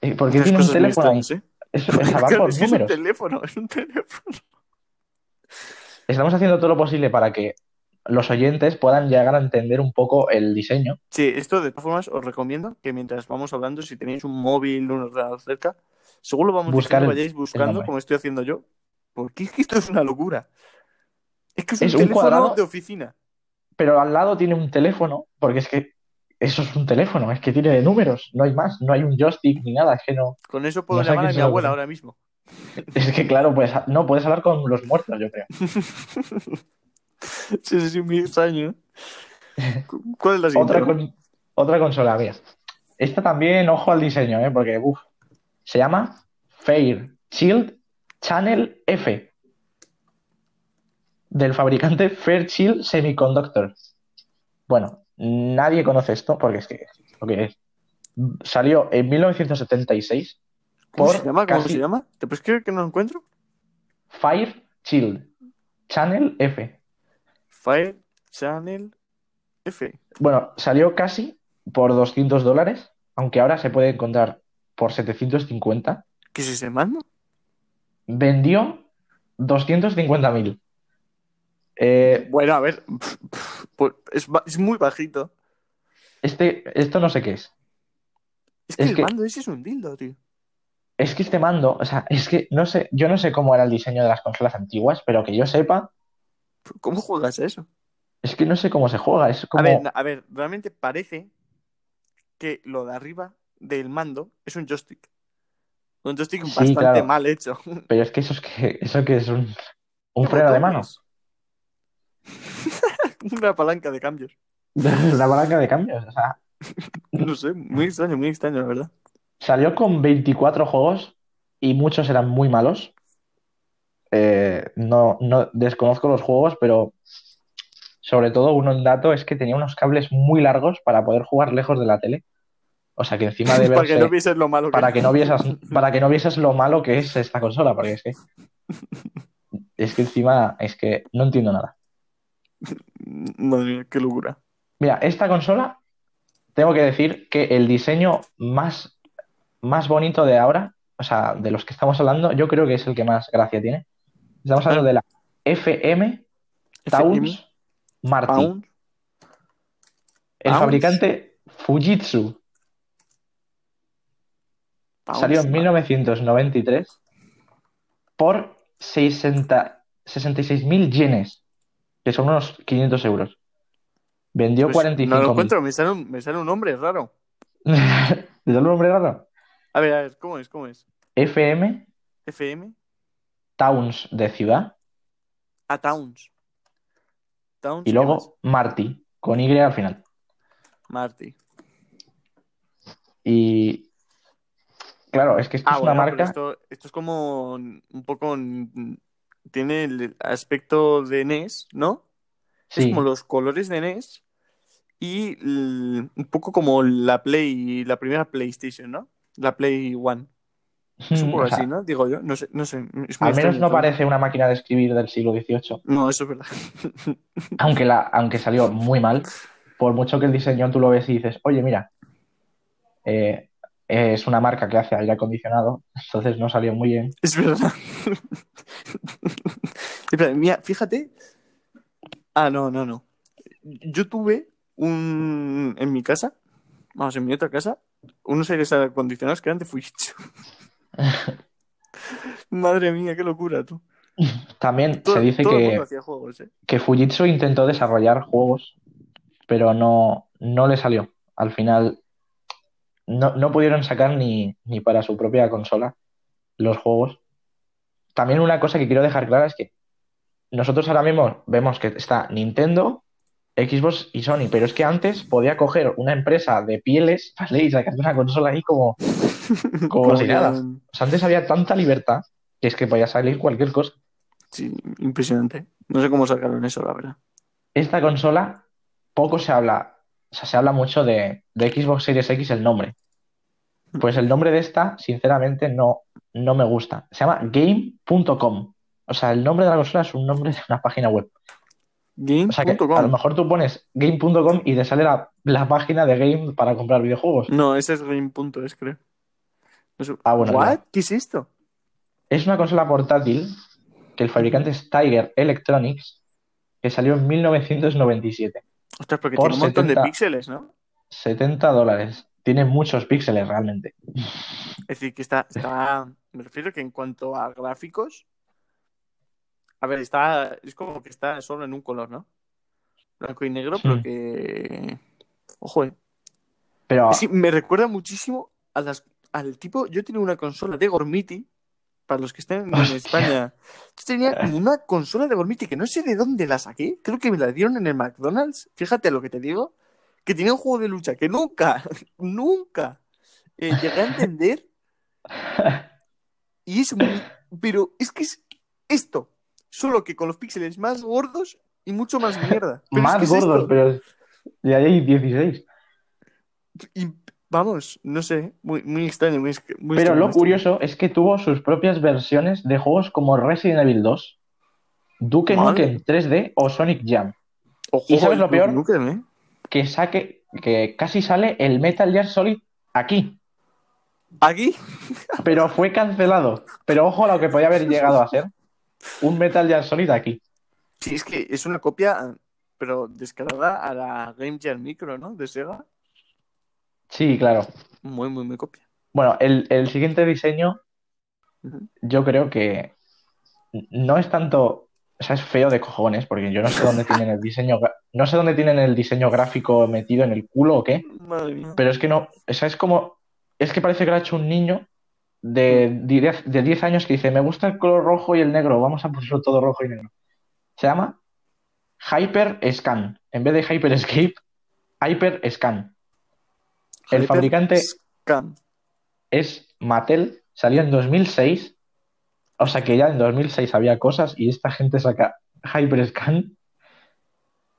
Eh, ¿Por qué tiene un teléfono ahí? ¿eh? Por es un teléfono, es un teléfono. Estamos haciendo todo lo posible para que los oyentes puedan llegar a entender un poco el diseño. Sí, esto de todas formas os recomiendo que mientras vamos hablando, si tenéis un móvil, un ordenador cerca, según lo vamos Buscar diciendo, vayáis buscando, como estoy haciendo yo. Porque es que esto es una locura. Es que es, Es un un teléfono cuadrado. de oficina. pero al lado tiene un teléfono, porque es que eso es un teléfono, es que tiene de números, no hay más, no hay un joystick ni nada, es que no. Con eso puedo No llamar a mi abuela ahora mismo. Es que, claro, pues no puedes hablar con los muertos, yo creo. Sí, sí, sí, muy extraño. ¿Cu- ¿Cuál es la siguiente? Otra, con- otra consola, mía. Esta también, ojo al diseño, ¿eh? Porque, se llama Fair Shield Channel F. Del fabricante Fairchild Semiconductor. Bueno, nadie conoce esto porque es que lo que es. Salió en 1976 ¿Cómo por se llama? ¿Cómo casi se llama? ¿Te puedes creer que no lo encuentro? Fire Shield Channel F. Fire Channel F. Bueno, salió casi por 200 dólares, aunque ahora se puede encontrar por 750. ¿Qué es ese mando? Vendió 250.000. Eh, Bueno, a ver. Pues es, es muy bajito. este, esto no sé qué es. Es que Es el que- mando ese es un dildo, tío. Es que este mando, o sea, es que no sé, yo no sé cómo era el diseño de las consolas antiguas, pero que yo sepa, ¿Cómo juegas a eso? es que no sé cómo se juega. Es A como. ver, na- a ver, realmente parece que lo de arriba del mando es un joystick. Un joystick Sí, bastante claro. mal hecho. Pero es que eso es que, eso que es un, un ¿Qué freno de mano. Una palanca de cambios. Una palanca de cambios. O sea, No sé, muy extraño, muy extraño, la verdad. salió con 24 juegos y muchos eran muy malos. Eh, no, no desconozco los juegos, pero sobre todo uno en dato es que tenía unos cables muy largos para poder jugar lejos de la tele. O sea que encima de Para que no vieses lo malo que para que no vieses, para que no vieses lo malo que es esta consola, porque es que es que encima es que no entiendo nada. Madre mía, qué locura. Mira, esta consola, tengo que decir que el diseño más, más bonito de ahora, o sea, de los que estamos hablando, yo creo que es el que más gracia tiene. Estamos hablando de la FM Marty, Pound. el fabricante Fujitsu. Salió en vale. 1993 por 60 66.000 yenes, que son unos 500 euros. Vendió Pues, No lo 45.000. encuentro, me sale, un, me sale un nombre raro. ¿Te da un nombre raro? A ver, a ver, ¿cómo es? ¿Cómo es? FM FM Towns de ciudad a Towns. Towns y ¿qué luego? Marty con Y al final. Marty. Y claro, es que esto Ah, es una bueno, marca. esto, esto es como un poco. Tiene el aspecto de NES, ¿no? Es Sí, como los colores de NES y un poco como la Play, la primera PlayStation, ¿no? La Play One. Es un Mm, poco o sea, así, ¿no? Digo yo, no sé, no sé. es muy al menos no todo. parece una máquina de escribir del siglo XVIII, No, eso es verdad. aunque, la, aunque salió muy mal, por mucho que el diseño tú lo ves y dices, oye, mira, eh, es una marca que hace aire acondicionado, entonces no salió muy bien. Es verdad. Mira, fíjate. Ah, no, no, no. Yo tuve un. En mi casa, vamos, en mi otra casa, unos aires acondicionados que eran de Fujitsu. Madre mía, qué locura, tú. También Todo, se dice que, juegos, ¿eh? que Fujitsu intentó desarrollar juegos, pero no, no le salió. Al final no, no pudieron sacar ni, ni para su propia consola los juegos. También una cosa que quiero dejar clara es que nosotros ahora mismo vemos que está Nintendo, Xbox y Sony, pero es que antes podía coger una empresa de pieles, ¿vale? y sacar una consola ahí como, como si nada. O sea, antes había tanta libertad que es que podía salir cualquier cosa. Sí, impresionante. No sé cómo sacaron eso, la verdad. esta consola poco se habla, o sea, se habla mucho de, de Xbox Series X el nombre. Pues el nombre de esta, sinceramente, no, no me gusta. Se llama Game.com. O sea, el nombre de la consola es un nombre de una página web. O sea que a lo mejor tú pones Game.com y te sale la, la página de Game para comprar videojuegos. No, ese es Game.es, creo. No sé. Ah, bueno. ¿Qué es esto? Es una consola portátil que el fabricante es Tiger Electronics, que salió en 1997. Ostras, porque Por tiene un montón 70. de píxeles, ¿no? 70 dólares. Tiene muchos píxeles realmente. Es decir, que está, está. Me refiero que en cuanto a gráficos. A ver, está. Es como que está solo en un color, ¿no? Blanco y negro, pero Hmm. que. Ojo, eh. Pero Sí, me recuerda muchísimo a las, al tipo. Yo tenía una consola de Gormiti para los que estén en España, yo tenía como una consola de Gormiti que no sé de dónde la saqué. Creo que me la dieron en el McDonald's. Fíjate lo que te digo. Que tenía un juego de lucha que nunca, nunca eh, llegué a entender. Y es muy. Pero es que es esto. Solo que con los píxeles más gordos y mucho más mierda. Pero es Más que es gordos, esto. pero ya hay 16. Y vamos, no sé, muy, muy extraño. Muy, muy Pero extraño, lo curioso es que tuvo sus propias versiones de juegos como Resident Evil 2, Duke. Nukem 3D o Sonic Jam. Ojo, ¿Y sabes lo peor? Nukem, ¿eh? Que saque, que casi sale el Metal Gear Solid aquí, Aquí, pero fue cancelado. Pero ojo a lo que podía haber llegado a ser un Metal Gear Solid aquí. sí, es que es una copia, pero descargada a la Game Gear Micro, ¿no? De Sega. Sí, claro. Muy, muy, muy copia. Bueno, el, el siguiente diseño yo creo que no es tanto, o sea, es feo de cojones, porque yo no sé dónde tienen el diseño, no sé dónde tienen el diseño gráfico metido en el culo o qué, Madre mía. pero es que no, o sea, es como, es que parece que lo ha hecho un niño de 10, de 10 años que dice, me gusta el color rojo y el negro, vamos a ponerlo todo rojo y negro. Se llama Hyper Scan, en vez de Hyper Escape, Hyper Scan. El fabricante es Mattel, salió en 2006, o sea que ya en 2006 había cosas y esta gente saca Hyperscan,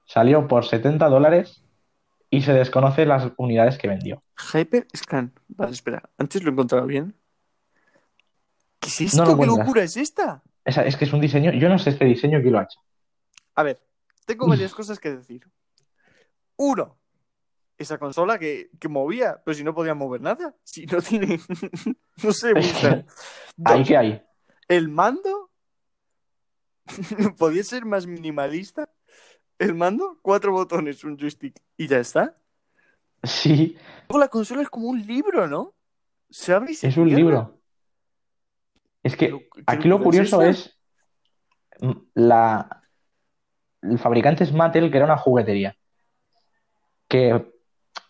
salió por 70 dólares y se desconoce las unidades que vendió. Hyper Scan. Vale, espera. Antes lo he encontrado bien. ¿Qué es esto? No lo ¿Qué locura es esta? Esa- es que es un diseño, yo no sé este diseño quién lo ha hecho. A ver, tengo varias cosas que decir. Uno, esa consola que, que movía, pero si no podía mover nada. Si no tiene. no sé. Ahí que hay. el mando. podía ser más minimalista. El mando, cuatro botones, un joystick y ya está. Sí, Luego la consola es como un libro, ¿no? Se abre y se es un libro. Es que aquí lo es curioso es mm, la el fabricante es Mattel, que era una juguetería. Que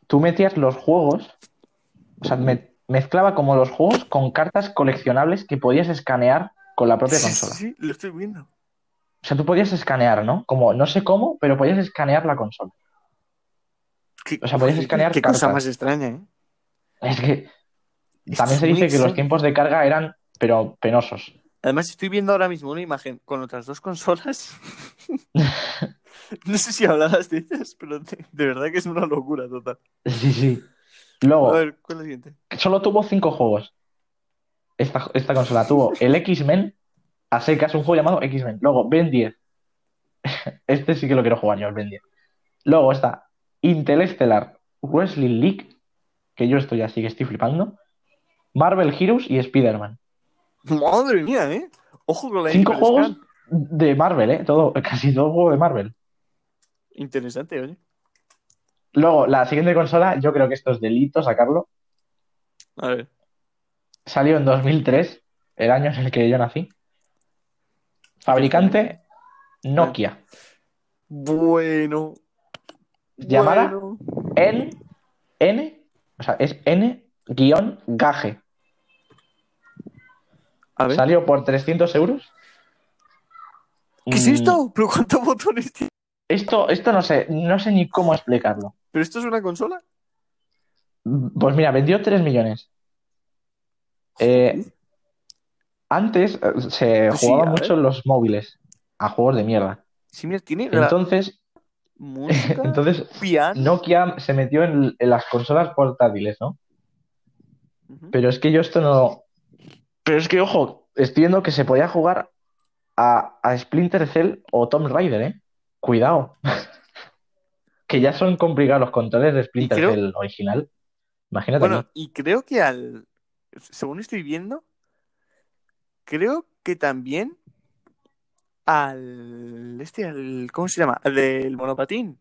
tú metías los juegos, o sea, me- mezclaba como los juegos con cartas coleccionables que podías escanear con la propia Sí, consola. sí, lo estoy viendo. O sea, tú podías escanear, ¿no? Como, no sé cómo, pero podías escanear la consola. O sea, podías escanear Qué cosa más extraña, ¿eh? Es que también se dice que los tiempos de carga eran, pero penosos. Además, estoy viendo ahora mismo una imagen con otras dos consolas. no sé si hablarás de ellas, pero de, de verdad que es una locura total. Sí, sí. A Luego, ver, ¿cuál es la siguiente? solo tuvo cinco juegos. Esta, esta consola tuvo el X-Men a secas, un juego llamado X-Men. Luego, Ben 10. Este sí que lo quiero jugar yo, el Ben 10. Luego está Interstellar Wrestling League, que yo estoy así que estoy flipando. Marvel Heroes y Spider-Man. Madre mía, ¿eh? Ojo con la Cinco juegos de Marvel, ¿eh? Todo, casi todo juego de Marvel. Interesante, oye. Luego, la siguiente consola, yo creo que esto es delito sacarlo. A ver. Salió en 2003, el año en el que yo nací. Fabricante Nokia. Bueno. Llamada bueno. N, N, o sea, es ver. Salió por 300 euros. ¿Qué es Mm, esto? ¿Pero cuántos botones tiene? Esto, esto no sé, no sé ni cómo explicarlo. ¿Pero esto es una consola? Pues mira, vendió 3 millones. Eh, antes eh, se Pues sí, jugaba mucho en los móviles a juegos de mierda. Sí, mira, tiene Entonces, música, entonces piano. Nokia se metió en, en las consolas portátiles, ¿no? Pero es que yo esto no. Pero es que, ojo, estoy viendo que se podía jugar a, a Splinter Cell o Tomb Raider, ¿eh? Cuidado. Que ya son complicados los controles de Splinter creo- Cell original. Imagínate. Bueno, y creo que al. Según estoy viendo, creo que también al. Este, al. ¿Cómo se llama? Al del monopatín.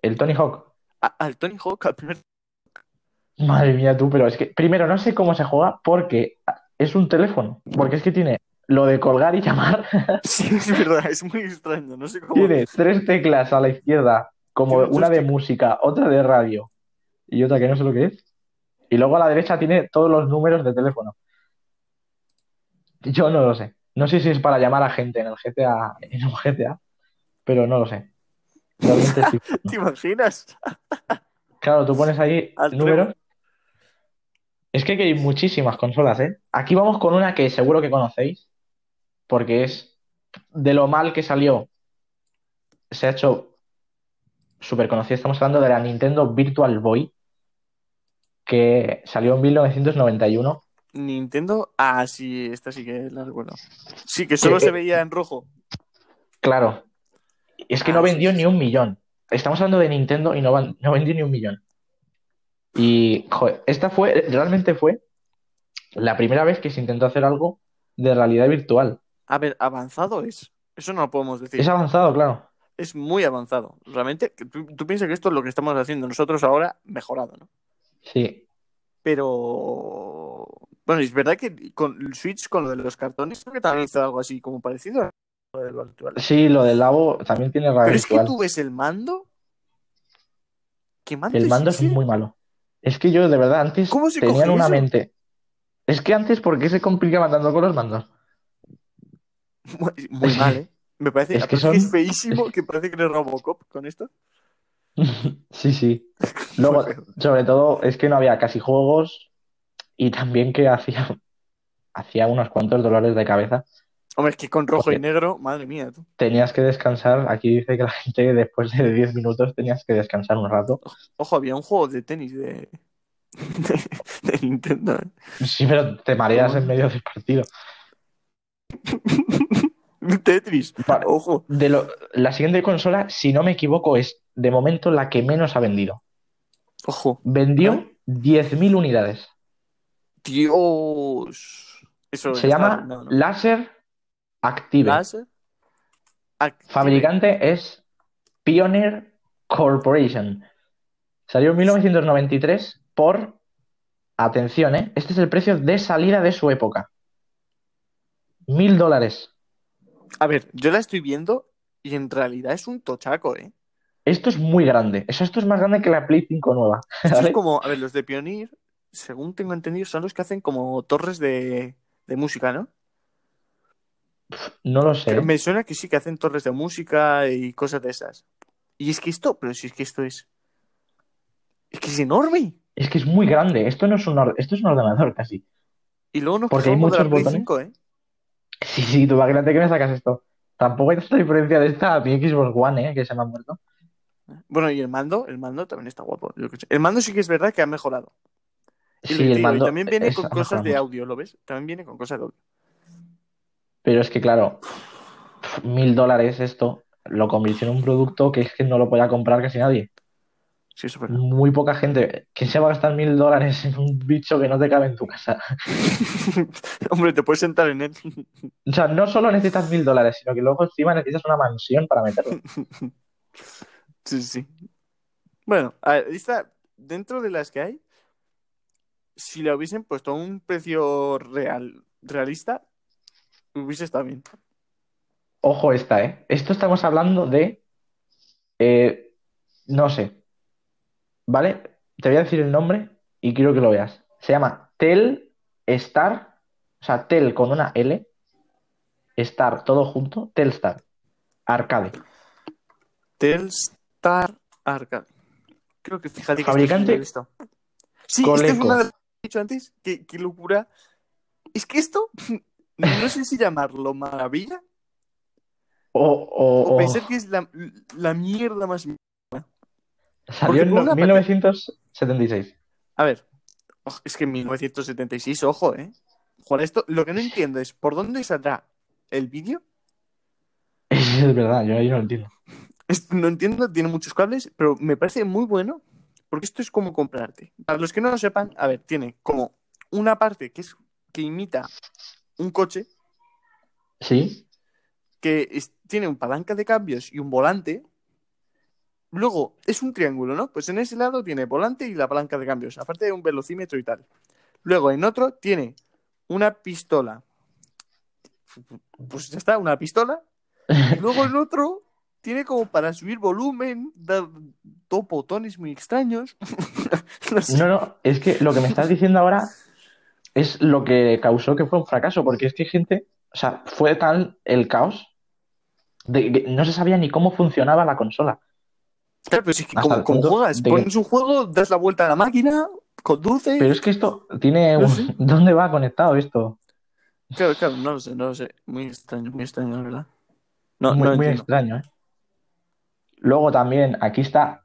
El Tony Hawk. A- al Tony Hawk, al primer. Madre mía, tú, pero es que primero no sé cómo se juega porque es un teléfono. Porque es que tiene lo de colgar y llamar. Sí, es verdad, es muy extraño. No sé cómo. Tiene tres teclas a la izquierda, como una de música, otra de radio y otra que no sé lo que es. Y luego a la derecha tiene todos los números de teléfono. Yo no lo sé. No sé si es para llamar a gente en el GTA, en un GTA, pero no lo sé. Realmente ¿Te imaginas? Claro, tú pones ahí Al números. Es que hay muchísimas consolas, ¿eh? Aquí vamos con una que seguro que conocéis, porque es de lo mal que salió. Se ha hecho súper conocida. Estamos hablando de la Nintendo Virtual Boy, que salió en 1991. Nintendo. Ah, sí, esta sí que la recuerdo. Sí, que solo se veía en rojo. Claro. Es que Ah, no sí, vendió sí, ni un millón. Estamos hablando de Nintendo y no, van- no vendió ni un millón. Y, joder, esta fue, realmente fue la primera vez que se intentó hacer algo de realidad virtual. A ver, avanzado es. Eso no lo podemos decir. Es avanzado, claro. Es muy avanzado. Realmente, tú, tú piensas que esto es lo que estamos haciendo nosotros ahora mejorado, ¿no? Sí. Pero. Bueno, es verdad que con el Switch, con lo de los cartones, creo que también hizo algo así como parecido a lo. Sí, lo del Labo también tiene Pero es que tú ves el mando. ¿Qué mando El mando es muy malo. Es que yo, de verdad, antes ¿Cómo se tenían una eso? mente. Es que antes, ¿por qué se complicaban tanto con los mandos? Muy, muy mal, ¿eh? Me parece Es que es feísimo que parece que eres Robocop con esto. Sí, sí. Luego, sobre todo, es que no había casi juegos y también que hacía, hacía unos cuantos dolores de cabeza. Hombre, es que con rojo Porque- y negro, madre mía, tú. Tenías que descansar. Aquí dice que la gente después de 10 minutos tenías que descansar un rato. Ojo, había un juego de tenis de, de, de Nintendo. ¿eh? Sí, pero te mareas ¿Cómo? en medio del partido. Tetris. Vale. Ojo. De lo, la siguiente consola, si no me equivoco, es de momento la que menos ha vendido. Ojo. Vendió Vale. 10.000 unidades. Dios. Eso Se está- llama no, no. Laser Active. Láser. Active. Fabricante es Pioneer Corporation. Salió en 1993 por, atención, ¿eh? Este es el precio de salida de su época. Mil dólares. A ver, yo la estoy viendo y en realidad es un tochaco, ¿eh? Esto es muy grande. Eso, esto es más grande que la Play 5 nueva. Es como, a ver, los de Pioneer, según tengo entendido, son los que hacen como torres de, de música, ¿no? No lo sé. Me suena que sí, que hacen torres de música y cosas de esas. Y es que esto, pero si es que esto es. Es que es enorme. Es que es muy grande. Esto no es un, or- esto es un ordenador casi. Y luego nos Porque hay quejamos de la muchos Play botones. 5, ¿eh? Sí, sí, tú imagínate que me sacas esto. Tampoco hay tanta diferencia de esta a mi Xbox One, ¿eh? Que se me ha muerto. Bueno, y el mando, el mando también está guapo. El mando sí que es verdad que ha mejorado. Y, Sí, el y mando también viene con cosas de audio, ¿lo ves? También viene con cosas de audio. Pero es que, claro, mil dólares esto lo convirtió en un producto que es que no lo podía comprar casi nadie. Sí, eso es verdad. Muy poca gente. ¿Quién se va a gastar mil dólares en un bicho que no te cabe en tu casa? Hombre, te puedes sentar en él. O sea, no solo necesitas mil dólares, sino que luego encima necesitas una mansión para meterlo. Sí, sí. Bueno, a ver, esta, dentro de las que hay, si la hubiesen puesto a un precio real, realista, hubiese estado bien. Ojo esta, ¿eh? Esto estamos hablando de... eh, no sé. ¿Vale? Te voy a decir el nombre y quiero que lo veas. Se llama Telstar, o sea, Tel con una L, Star todo junto, Telstar, Arcade. Telstar Arcade. Creo que fíjate que Fabricante, esto es una lista. Sí, esta es Coleco. una de las que he dicho antes. Qué, qué locura. Es que esto, no sé si llamarlo maravilla O, o- o o- pensar que es la, la mierda más. Salió en por una parte- 1976. A ver, oj, es que en 1976, ojo, ¿eh? Juan, esto, lo que no entiendo es por dónde saldrá el vídeo. Es verdad, yo ahí no lo entiendo. No entiendo, tiene muchos cables, pero me parece muy bueno porque esto es como comprarte. Para los que no lo sepan, a ver, tiene como una parte que es que imita un coche, ¿Sí? que es- tiene un palanca de cambios y un volante. Luego es un triángulo, ¿no? Pues en ese lado tiene volante y la palanca de cambios, aparte de un velocímetro y tal. Luego en otro tiene una pistola. Pues ya está, una pistola. Luego en otro tiene como para subir volumen, da dos botones muy extraños. No. No, no, es que lo que me estás diciendo ahora es lo que causó que fue un fracaso, porque es que gente, o sea, fue tal el caos de que no se sabía ni cómo funcionaba la consola. Claro, pero es que como, juegas, que- pones un juego, das la vuelta a la máquina, conduces. Pero es que esto tiene No sé. ¿Dónde va conectado esto? Claro, claro, no lo sé, no lo sé. Muy extraño, muy extraño, la verdad. No, muy, no muy extraño, ¿eh? Luego también aquí está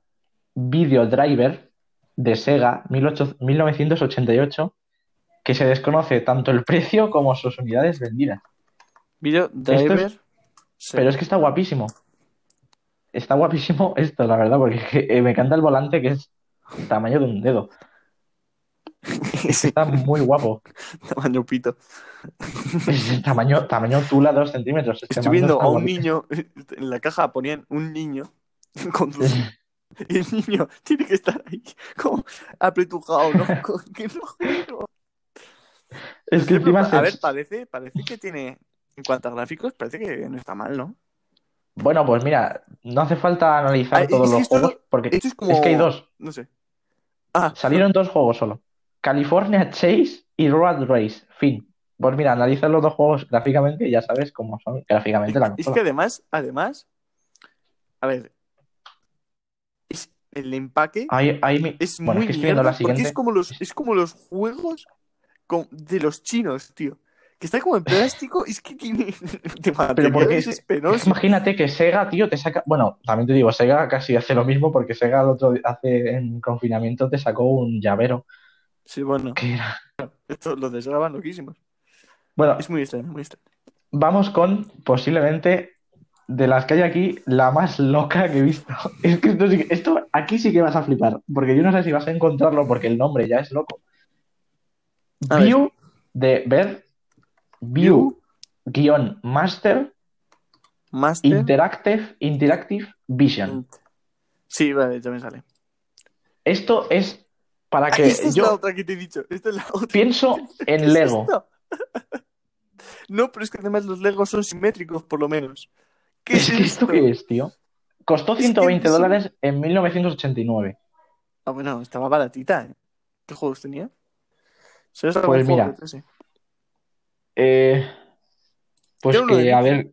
Video Driver de Sega 18 1988, que se desconoce tanto el precio como sus unidades vendidas. Video Driver. Pero es que está guapísimo. Está guapísimo esto, la verdad, porque eh, me encanta el volante que es tamaño de un dedo. Está muy guapo. tamaño pito. Tamaño, tamaño tula dos centímetros. Este Estoy viendo a un guapísimo. niño, en la caja ponían un niño conduciendo. Y el niño tiene que estar ahí como apretujado, ¿no? Con- que no. Es que encima A ver, parece, parece que tiene, en cuanto a gráficos, parece que no está mal, ¿no? Bueno, pues mira, no hace falta analizar Ah, todos es que los esto- juegos, porque Esto es como... es que hay dos. No sé. Ah, Salieron dos juegos solo. California Chase y Road Race. Fin. Pues mira, analiza los dos juegos gráficamente y ya sabes cómo son gráficamente la es consola. que además, además, a ver, es- el empaque Ahí, ahí mi- es Bueno, muy es que estoy viendo mierda, la siguiente. porque es como los, es como los juegos con- de los chinos, tío. Que está como en plástico, es que tiene Pero porque es- es penoso. Imagínate que Sega, tío, te saca. Bueno, también te digo, Sega casi hace lo mismo porque Sega el otro hace en confinamiento te sacó un llavero Sí, bueno, que era. estos los de Sega van loquísimos. Bueno, Es muy extraño, muy extraño. vamos con posiblemente de las que hay aquí, la más loca que he visto. Es que esto, sí que- esto aquí sí que vas a flipar, porque yo no sé si vas a encontrarlo porque el nombre ya es loco. A ver. View de ver, View guion Master. Interactive, Interactive Vision. Sí, vale, ya me sale. Esto es para que esta es yo la otra que te he dicho. Esta es la otra. pienso ¿Qué en Lego. No, pero es que además los Legos son simétricos, por lo menos. ¿Qué Es es que esto esto? qué es, tío. Costó Es que 120 dólares en 1989. Ah, bueno, estaba baratita, ¿eh? ¿Qué juegos tenía? ¿Sabes Pues mira. Eh, pues de que, a ver,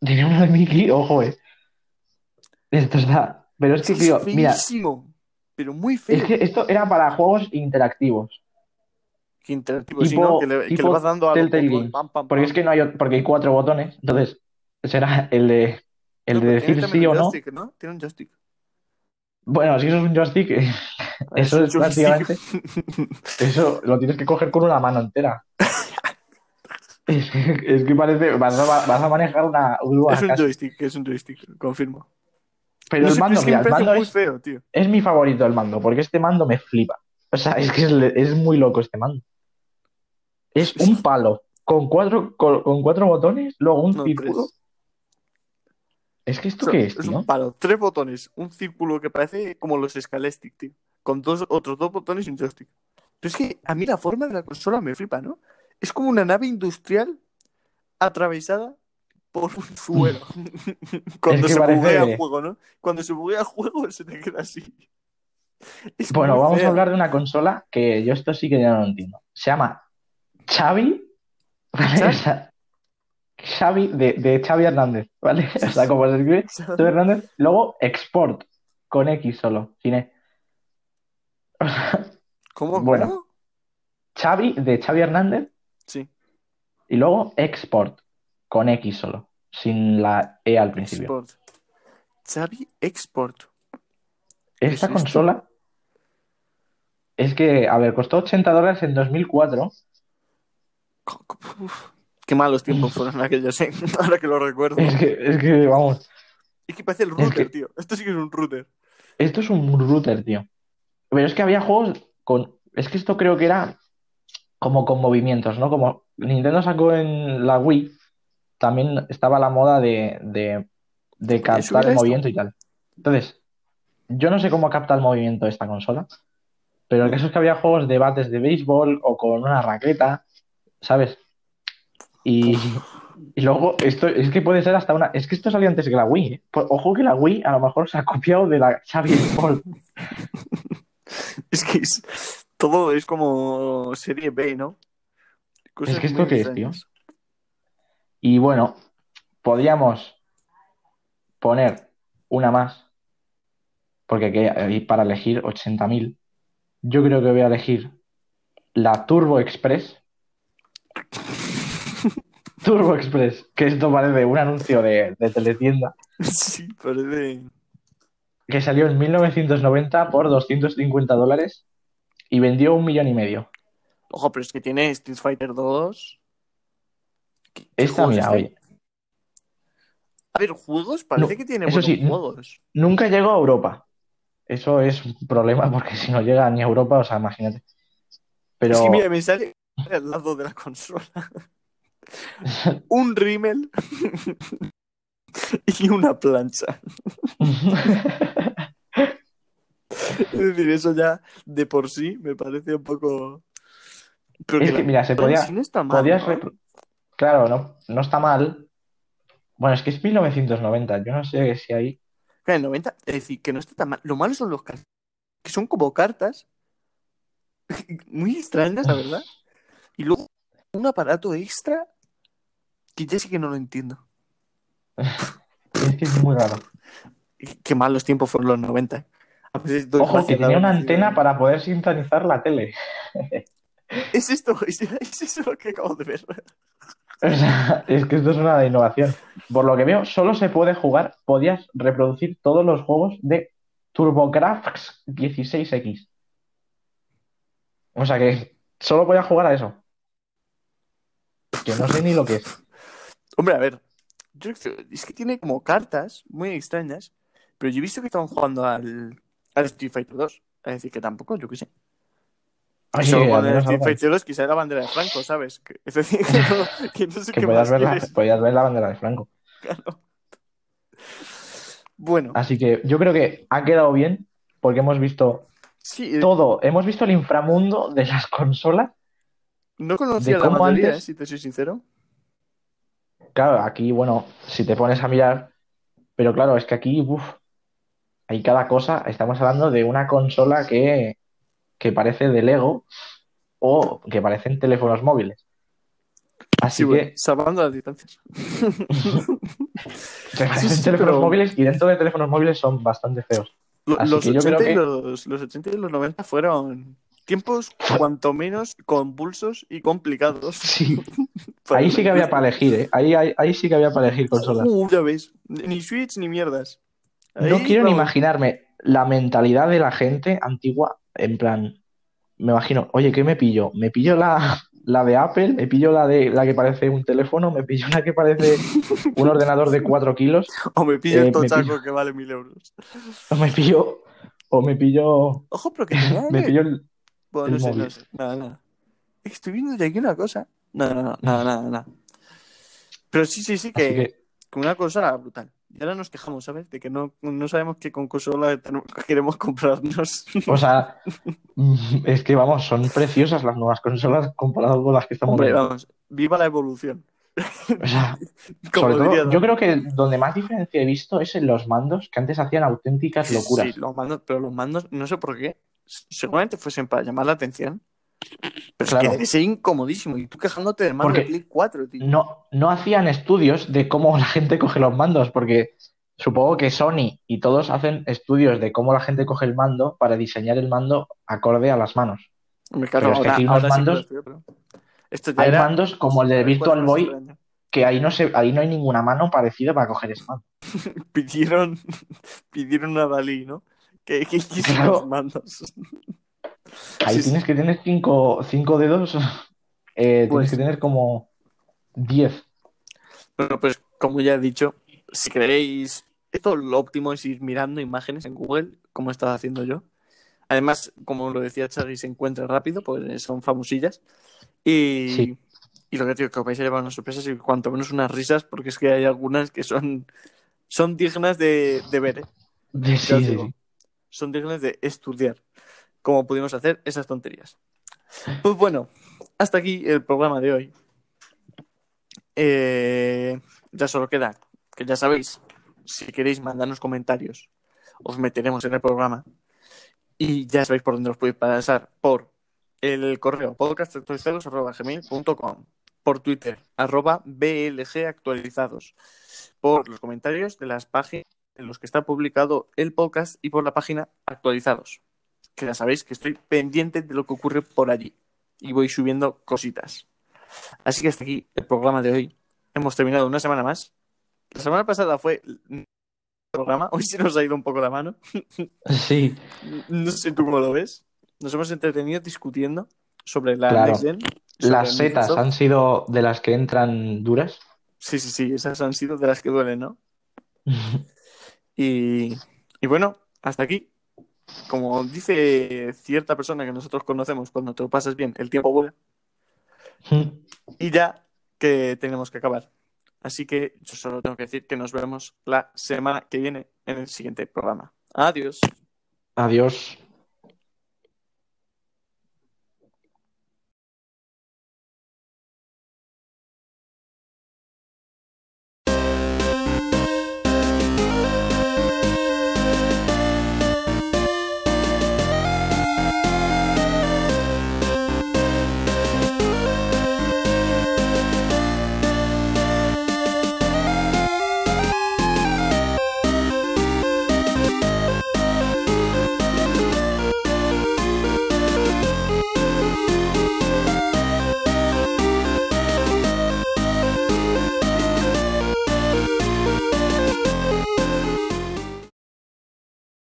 tiene uno de Mickey, ojo, eh. Esto está. Pero es que, Es tío, mira, pero muy feo. es que esto era para juegos interactivos. Que interactivo, sí, tipo- ¿no? Que le, que le tipo vas dando a pam, pam, Porque es que no hay, porque hay cuatro botones. Entonces, será el de, el No, de decir tiene sí o no. joystick, ¿no? Tiene un joystick. Bueno, si eso es un joystick, eh, eso es prácticamente. Eso lo tienes que coger con una mano entera. Es que, es que parece. Vas a, vas a manejar una grúa es un casi. joystick, es un joystick, confirmo. Pero No el mando, es que mira, el mando es, feo, tío. es mi favorito el mando, porque este mando me flipa. O sea, es que es, es muy loco este mando. Es un palo con cuatro, con, con cuatro botones, luego un No, círculo. tres. Es que esto Son- qué es, es tío. un palo, tres botones, un círculo que parece como los Scalestick, tío. Con dos, otros dos botones y un joystick. Pero es que a mí la forma de la consola me flipa, ¿no? Es como una nave industrial atravesada por un suelo. Cuando Es que se parece- buguea el juego, ¿no? Cuando se buguea el juego se te queda así. Es Bueno, vamos feo. a hablar de una consola que yo esto sí que ya no lo entiendo. Se llama Xavi, ¿vale? ¿Xavi? O sea, Xavi de, de Xavi Hernández, ¿vale? O sea, como se escribe Xavi Hernández, luego Export, con X solo, sin E. O sea, ¿Cómo? Bueno. ¿Cómo? Xavi de Xavi Hernández. Y luego Export, con X solo, sin la E al principio. Export. Xavi Export. Esta es esto? consola es que, a ver, costó 80 dólares en 2004. Uf, qué malos tiempos fueron aquellos, ¿eh? Ahora que lo recuerdo. Es que, es que, vamos, Es que parece el router, que- tío. Esto sí que es un router. esto es un router, tío. Pero es que había juegos con... Es que esto creo que era como con movimientos, ¿no? Como Nintendo sacó en la Wii, también estaba la moda de, de, captar el movimiento y tal. Entonces, yo no sé cómo capta el movimiento esta consola, pero el caso es que había juegos de bates de béisbol o con una raqueta, ¿sabes? Y, y luego, esto es que puede ser hasta una. Es que esto salió antes que la Wii, ¿eh? Pues, ojo que la Wii a lo mejor se ha copiado de la Xavi Sport. Es que es, Todo es como serie B, ¿no? Cosas Es que esto qué es, tío. Y bueno, podríamos poner una más, porque aquí hay para elegir 80.000. Yo creo que voy a elegir la Turbo Express. Turbo Express, que esto parece un anuncio de, de teletienda, Sí, parece. que salió en 1990 por 250 dólares y vendió un millón y medio. Ojo, pero es que tiene Street Fighter 2. ¿Qué- qué Esta, mira, oye, A ver, juegos, parece No, que tiene eso buenos sí, juegos. nunca llegó a Europa. Eso es un problema porque si no llega ni a Europa, o sea, imagínate. Es que mira, Pero me sale al lado de la consola un rímel y una plancha. Es decir, eso ya de por sí me parece un poco. Pero es que la mira, se podía, sí no está mal, podías ¿no? repro- Claro, no, no está mal. Bueno, es que es 1990. Yo no sé si hay. Claro, 90, es decir, que no está tan mal. Lo malo son los cartas, que son como cartas muy extrañas, la verdad. Y luego un aparato extra que ya sí que no lo entiendo. Es que es muy raro. Qué malos tiempos fueron los 90. A veces doy Ojo, que tenía una antena para poder sintonizar la tele. Es esto, es, es eso que acabo de ver. O sea, es que esto es una innovación. Por lo que veo, solo se puede jugar, podías reproducir todos los juegos de TurboGrafx 16X. O sea que solo podías jugar a eso. Que no sé ni lo que es. Hombre, a ver, yo es que tiene como cartas muy extrañas, pero yo he visto que estaban jugando al, al Street Fighter 2. Es decir, que tampoco, yo qué sé. Solo menos Street algo. Fighter 2 quizá era la bandera de Franco, ¿sabes? Es decir, que no, que no sé Que qué podías más ver, la, podías ver la bandera de Franco. Claro. Bueno, Así que yo creo que ha quedado bien porque hemos visto sí, eh, todo, hemos visto el inframundo de las consolas. no conocía la mayoría, antes- eh, si te soy sincero. Claro, aquí, bueno, si te pones a mirar, pero claro, es que aquí, uff, hay cada cosa. Estamos hablando de una consola que, que parece de Lego o que parecen teléfonos móviles. Así Sí, bueno, que salvando las distancias. se parecen sí, teléfonos pero- móviles y dentro de teléfonos móviles son bastante feos. Así Los que yo 80, creo y que- los, los 80 y los 90 fueron tiempos cuanto menos convulsos y complicados. Sí, ahí sí que había para elegir, ¿eh? Ahí, ahí, ahí sí que había para elegir consolas. Uh, ya ves, ni Switch ni mierdas. No quiero ni imaginarme la mentalidad de la gente antigua, en plan, me imagino, oye, ¿qué me pillo? ¿Me pillo la, la de Apple? ¿Me pillo la de la que parece un teléfono? ¿Me pillo la que parece un ordenador de 4 kilos? O me pillo Eh, el tochaco pillo- que vale mil euros. ¿O me pillo, o me pillo, Ojo, pero que me pillo el... Bueno, no sé, móvil. no sé. Nada, nada. Estoy viendo de aquí una cosa. No, no, no, nada, nada, nada. Pero sí, sí, sí, que, que, que una consola brutal. Y ahora nos quejamos, ¿sabes? De que no, no sabemos qué con consola queremos comprarnos. o sea, mm, es que vamos, son preciosas las nuevas consolas comparadas con las que estamos Hombre, viendo. vamos, viva la evolución. O sea, sobre todo, yo creo que donde más diferencia he visto es en los mandos, que antes hacían auténticas locuras. Sí, los mandos, pero los mandos, no sé por qué, seguramente fuesen para llamar la atención. Pero Claro. es que incomodísimo. Y tú quejándote del mando de Play 4, tío. no, no hacían estudios de cómo la gente coge los mandos, porque supongo que Sony y todos hacen estudios de cómo la gente coge el mando para diseñar el mando acorde a las manos. Me pero es que aquí unos mandos- estoy, pero Esto ya Hay era- mandos como el de Virtual Boy, que ahí no se, ahí no hay ninguna mano parecida para coger ese mando. Pidieron, pidieron a Dalí, ¿no? Que, que Claro. los mandos. Ahí Sí, sí. tienes que tener cinco, cinco dedos, eh, Pues- tienes que tener como diez. Bueno, pues como ya he dicho, si queréis, esto lo óptimo es ir mirando imágenes en Google, como estaba haciendo yo. Además, como lo decía Charlie, se encuentra rápido, pues son famosillas. Y, Sí. y lo que digo, que os vais a llevar unas sorpresas y cuanto menos unas risas, porque es que hay algunas que son, son dignas de, de ver, ¿eh? Sí, sí. Son dignas de estudiar cómo pudimos hacer esas tonterías. Pues bueno, hasta aquí el programa de hoy. Eh, ya solo queda que ya sabéis, si queréis mandarnos comentarios, os meteremos en el programa. Y ya sabéis por dónde os podéis pasar por el correo podcastactualizados.gmail.com por Twitter, arroba BLG actualizados, por los comentarios de las páginas en los que está publicado el podcast y por la página actualizados. Que ya sabéis que estoy pendiente de lo que ocurre por allí y voy subiendo cositas. Así que hasta aquí el programa de hoy. Hemos terminado una semana más. La semana pasada fue el programa, hoy se nos ha ido un poco la mano. Sí, No sé tú cómo lo ves. Nos hemos entretenido discutiendo sobre la Claro. Next Gen, sobre las setas han sido de las que entran duras. Sí, sí, sí, esas han sido de las que duelen, ¿no? Y, y bueno, hasta aquí. Como dice cierta persona que nosotros conocemos, cuando te lo pasas bien, el tiempo vuela. Y ya que tenemos que acabar. Así que yo solo tengo que decir que nos vemos la semana que viene en el siguiente programa. Adiós. Adiós.